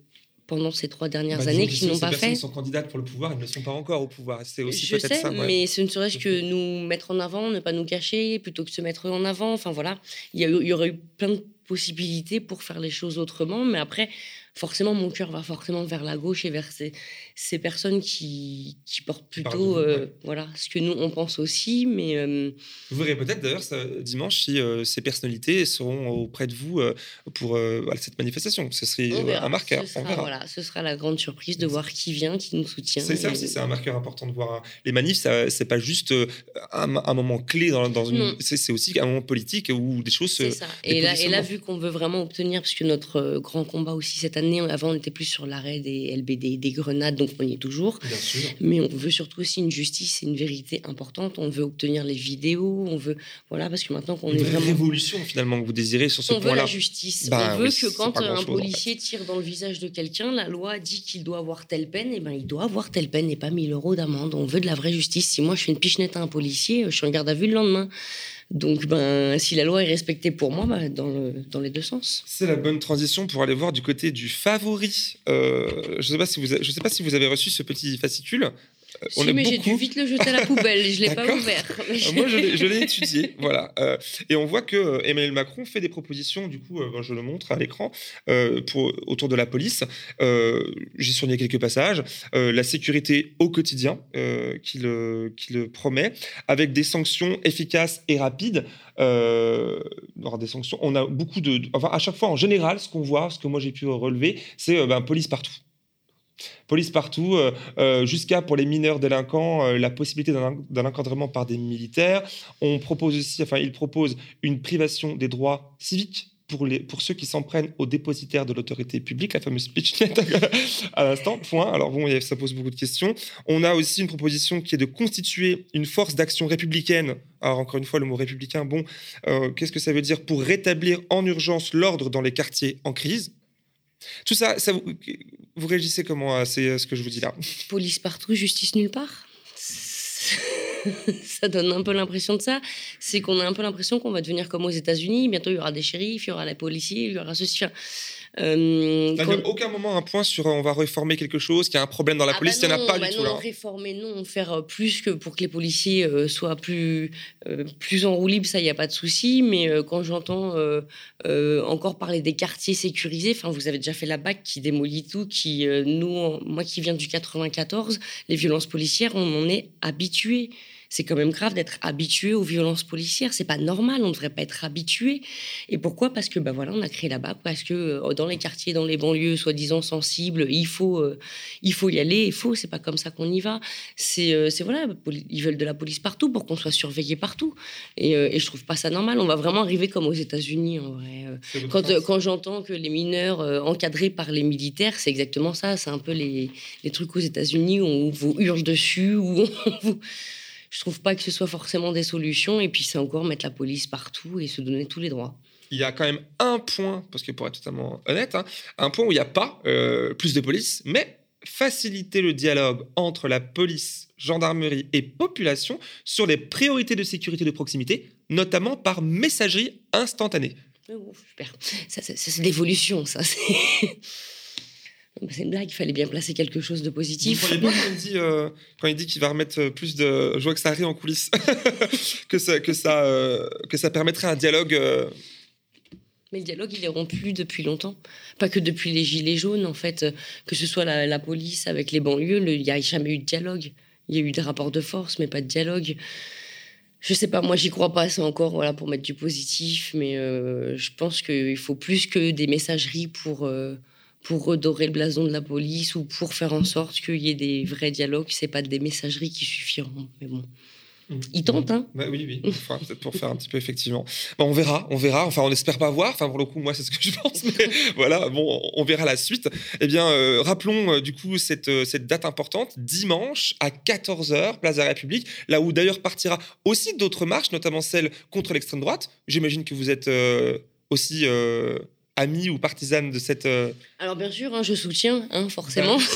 pendant ces trois dernières Bah, années que n'ont pas fait. sont candidates pour le pouvoir, elles ne sont pas encore au pouvoir. C'est aussi peut-être ça. ouais. mais ce ne serait-ce que nous mettre en avant, ne pas nous cacher, plutôt que se mettre en avant. Enfin voilà, il y, a eu- il y aurait eu plein de possibilités pour faire les choses autrement, mais après, forcément, mon cœur va forcément vers la gauche et vers ces, ces personnes qui, qui portent plutôt, vous, euh, ouais. voilà, ce que nous on pense aussi, mais euh, Vous verrez peut-être d'ailleurs dimanche si euh, ces personnalités seront auprès de vous pour voilà, cette manifestation. Ce serait verra. un marqueur. Ce on sera, verra. voilà, ce sera la grande surprise de voir qui vient, qui nous soutient. C'est ça aussi, c'est un marqueur important de voir. hein. Les manifs, c'est pas juste un, un moment clé dans, dans une. C'est aussi un moment politique où des choses. Se- ça. Et là, et là, vu qu'on veut vraiment obtenir, parce que notre grand combat aussi cette année, avant on était plus sur l'arrêt des LBD, des grenades, donc on y est toujours. Bien sûr. Mais on veut surtout aussi une justice et une vérité importante. On veut obtenir les vidéos, on veut. Voilà, parce que maintenant qu'on Une est vraiment. révolution finalement que vous désirez sur ce On veut point-là. la justice. Ben on veut oui, que quand un grand-chose, en fait. policier tire dans le visage de quelqu'un, la loi dit qu'il doit avoir telle peine, et ben il doit avoir telle peine et pas 1000 euros d'amende. On veut de la vraie justice. Si moi je fais une pichenette à un policier, je suis en garde à vue le lendemain. Donc ben si la loi est respectée pour moi, ben, dans, dans les deux sens. C'est la bonne transition pour aller voir du côté du favori. Euh, je pas si sais pas si vous avez reçu ce petit fascicule. Si, on mais j'ai dû vite le jeter à la poubelle. Je l'ai pas ouvert. Euh, Moi, je l'ai- étudié, voilà. Euh, et on voit que euh, Emmanuel Macron fait des propositions, du coup, euh, je le montre à l'écran, euh, pour autour de la police. J'ai souligné quelques passages. La sécurité au quotidien, qu'il promet, avec des sanctions efficaces et rapides. Alors des sanctions, on a beaucoup de, enfin à chaque fois en général, ce qu'on voit, ce que moi j'ai pu relever, c'est ben, police partout. Police partout, euh, euh, jusqu'à pour les mineurs délinquants, euh, la possibilité d'un encadrement par des militaires. On propose aussi, enfin, il propose une privation des droits civiques pour, les, pour ceux qui s'en prennent aux dépositaires de l'autorité publique, la fameuse pitchnet à l'instant. Point. Alors bon, ça pose beaucoup de questions. On a aussi une proposition qui est de constituer une force d'action républicaine. Alors encore une fois, le mot républicain, bon, qu'est-ce que ça veut dire pour rétablir en urgence l'ordre dans les quartiers en crise? Tout ça, ça vous, réagissez comment à ce que je vous dis là? Police partout, justice nulle part. ça donne un peu l'impression de ça. C'est qu'on a un peu l'impression qu'on va devenir comme aux États-Unis. Bientôt, il y aura des shérifs, il y aura les policiers, il y aura ceci. Euh, Il n'y quand- a aucun moment un point sur euh, on va réformer quelque chose, qu'il y a un problème dans la Ah police, bah il n'y en a non, pas bah du non, tout là. réformer, non, faire euh, plus que pour que les policiers euh, soient plus, euh, plus en roue libre, ça, il n'y a pas de souci. Mais quand j'entends encore parler des quartiers sécurisés, enfin, vous avez déjà fait la BAC qui démolit tout, qui, nous, moi qui viens du 94, les violences policières, on en est habitué. C'est quand même grave d'être habitué aux violences policières. C'est pas normal, on ne devrait pas être habitué. Et pourquoi? Parce que bah voilà, on a créé la BAC, parce que euh, dans les quartiers, dans les banlieues, soi-disant sensibles, il faut, euh, il faut y aller. Il faut, c'est pas comme ça qu'on y va. C'est, euh, c'est voilà, ils veulent de la police partout pour qu'on soit surveillé partout. Et, euh, et je trouve pas ça normal. On va vraiment arriver comme aux États-Unis en vrai. Quand, quand j'entends que les mineurs encadrés par les militaires, c'est exactement ça. C'est un peu les, les trucs aux États-Unis où on vous hurle dessus, où on vous. Je trouve pas que ce soit forcément des solutions. Et puis c'est encore mettre la police partout et se donner tous les droits. Il y a quand même un point, parce que pour être totalement honnête, hein, un point où il n'y a pas euh, plus de police, mais faciliter le dialogue entre la police, gendarmerie et population sur les priorités de sécurité de proximité, notamment par messagerie instantanée. Oh, super. Ça, ça- ça, c'est l'évolution, ça. C'est mais c'est une blague. Il fallait bien placer quelque chose de positif. croyez pas quand il dit, euh, quand il dit qu'il va remettre euh, plus de. Je vois que ça rit en coulisses. que, ça, que, ça, euh, que ça permettrait un dialogue. euh, Mais le dialogue, il est rompu depuis longtemps. Pas que depuis les Gilets jaunes, en fait. Que ce soit la, la police avec les banlieues, le- il n'y a jamais eu de dialogue. Il y a eu des rapports de force, mais pas de dialogue. Je sais pas, moi j'y crois pas, c'est encore voilà, pour mettre du positif, mais je pense qu'il faut plus que des messageries pour, pour redorer le blason de la police ou pour faire en sorte qu'il y ait des vrais dialogues. C'est pas des messageries qui suffiront. Mais bon, il tente, hein Bah oui, oui, enfin, peut-être pour faire un petit peu, effectivement. Bon, on verra, on verra. Enfin, on espère pas voir. Enfin, pour le coup, moi, c'est ce que je pense. Mais voilà, bon, on verra la suite. Eh bien, euh, rappelons euh, du coup cette, euh, cette date importante, dimanche à 14h, place de la République, là où d'ailleurs partira aussi d'autres marches, notamment celle contre l'extrême droite. J'imagine que vous êtes aussi amie ou partisane de cette. euh, Alors bien sûr, hein, je soutiens, hein, forcément.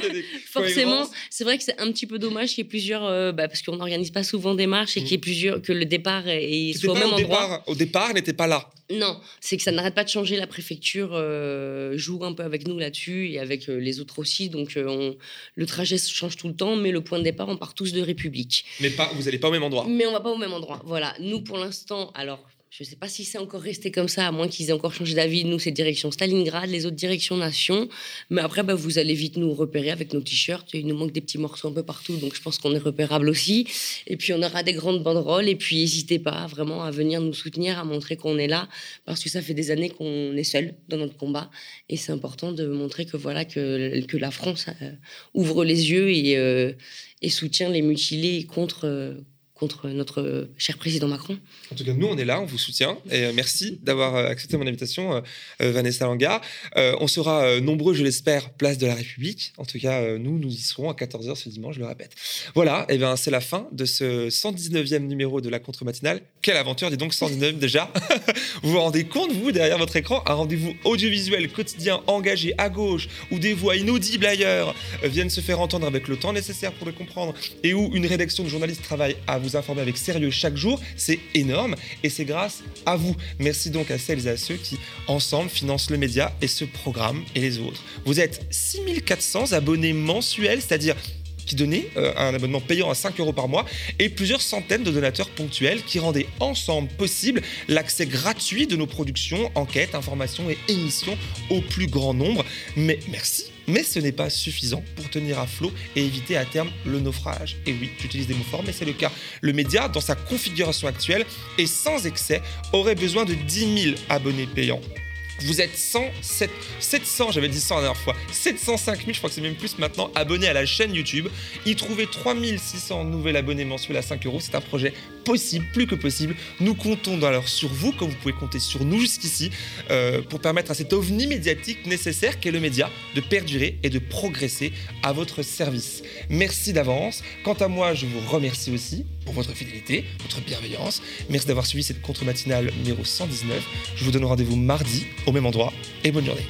Forcément, cohérence. c'est vrai que c'est un petit peu dommage qu'il y ait plusieurs, euh, bah, parce qu'on n'organise pas souvent des marches et qu'il y ait plusieurs, que le départ est, soit au même au endroit. départ, au départ, n'était pas là. Non, c'est que ça n'arrête pas de changer. La préfecture euh, joue un peu avec nous là-dessus et avec euh, les autres aussi. Donc euh, on- le trajet change tout le temps, mais le point de départ, on part tous de République. Mais pas, vous n'allez pas au même endroit. Mais on va pas au même endroit. Voilà, nous pour l'instant, alors je sais pas si c'est encore resté comme ça, à moins qu'ils aient encore changé d'avis. Nous, c'est direction Stalingrad, les autres directions Nation. Mais après, bah, vous allez vite nous repérer avec nos t-shirts. Il nous manque des petits morceaux un peu partout, donc je pense qu'on est repérable aussi. Et puis on aura des grandes banderoles. Et puis n'hésitez pas vraiment à venir nous soutenir, à montrer qu'on est là, parce que ça fait des années qu'on est seul dans notre combat. Et c'est important de montrer que voilà que, la France euh, ouvre les yeux et, euh, et soutient les mutilés contre. euh, contre notre euh, cher président Macron. En tout cas, nous, on est là, on vous soutient. Et euh, merci d'avoir euh, accepté mon invitation, Vanessa Langa. On sera nombreux, je l'espère, place de la République. En tout cas, nous, nous y serons à 14h ce dimanche, je le répète. Voilà, et bien c'est la fin de ce 119e numéro de la contre-matinale. Quelle aventure, dis donc, 119 déjà. vous vous rendez compte, vous, derrière votre écran, un rendez-vous audiovisuel quotidien engagé à gauche, où des voix inaudibles ailleurs euh, viennent se faire entendre avec le temps nécessaire pour le comprendre, et où une rédaction de journalistes travaille à vous informer avec sérieux chaque jour, c'est énorme et c'est grâce à vous. Merci donc à celles et à ceux qui, ensemble, financent le média et ce programme et les autres. Vous êtes 6400 abonnés mensuels, c'est-à-dire qui donnaient euh, un abonnement payant à 5 euros par mois et plusieurs centaines de donateurs ponctuels qui rendaient ensemble possible l'accès gratuit de nos productions, enquêtes, informations et émissions au plus grand nombre. Mais merci mais ce n'est pas suffisant pour tenir à flot et éviter à terme le naufrage. Et oui, j'utilise des mots forts, mais c'est le cas. Le média, dans sa configuration actuelle et sans excès, aurait besoin de 10 000 abonnés payants. Vous êtes 100, 7, 700, j'avais dit 100 la dernière fois, 705 000, je crois que c'est même plus maintenant, abonnés à la chaîne YouTube. Y trouver 3600 nouveaux abonnés mensuels à 5 euros, c'est un projet possible, plus que possible. Nous comptons alors sur vous, comme vous pouvez compter sur nous jusqu'ici, euh, pour permettre à cet ovni médiatique nécessaire qu'est le média de perdurer et de progresser à votre service. Merci d'avance. Quant à moi, je vous remercie aussi pour votre fidélité, votre bienveillance. Merci d'avoir suivi cette contre-matinale numéro 119. Je vous donne rendez-vous mardi au même endroit et bonne journée.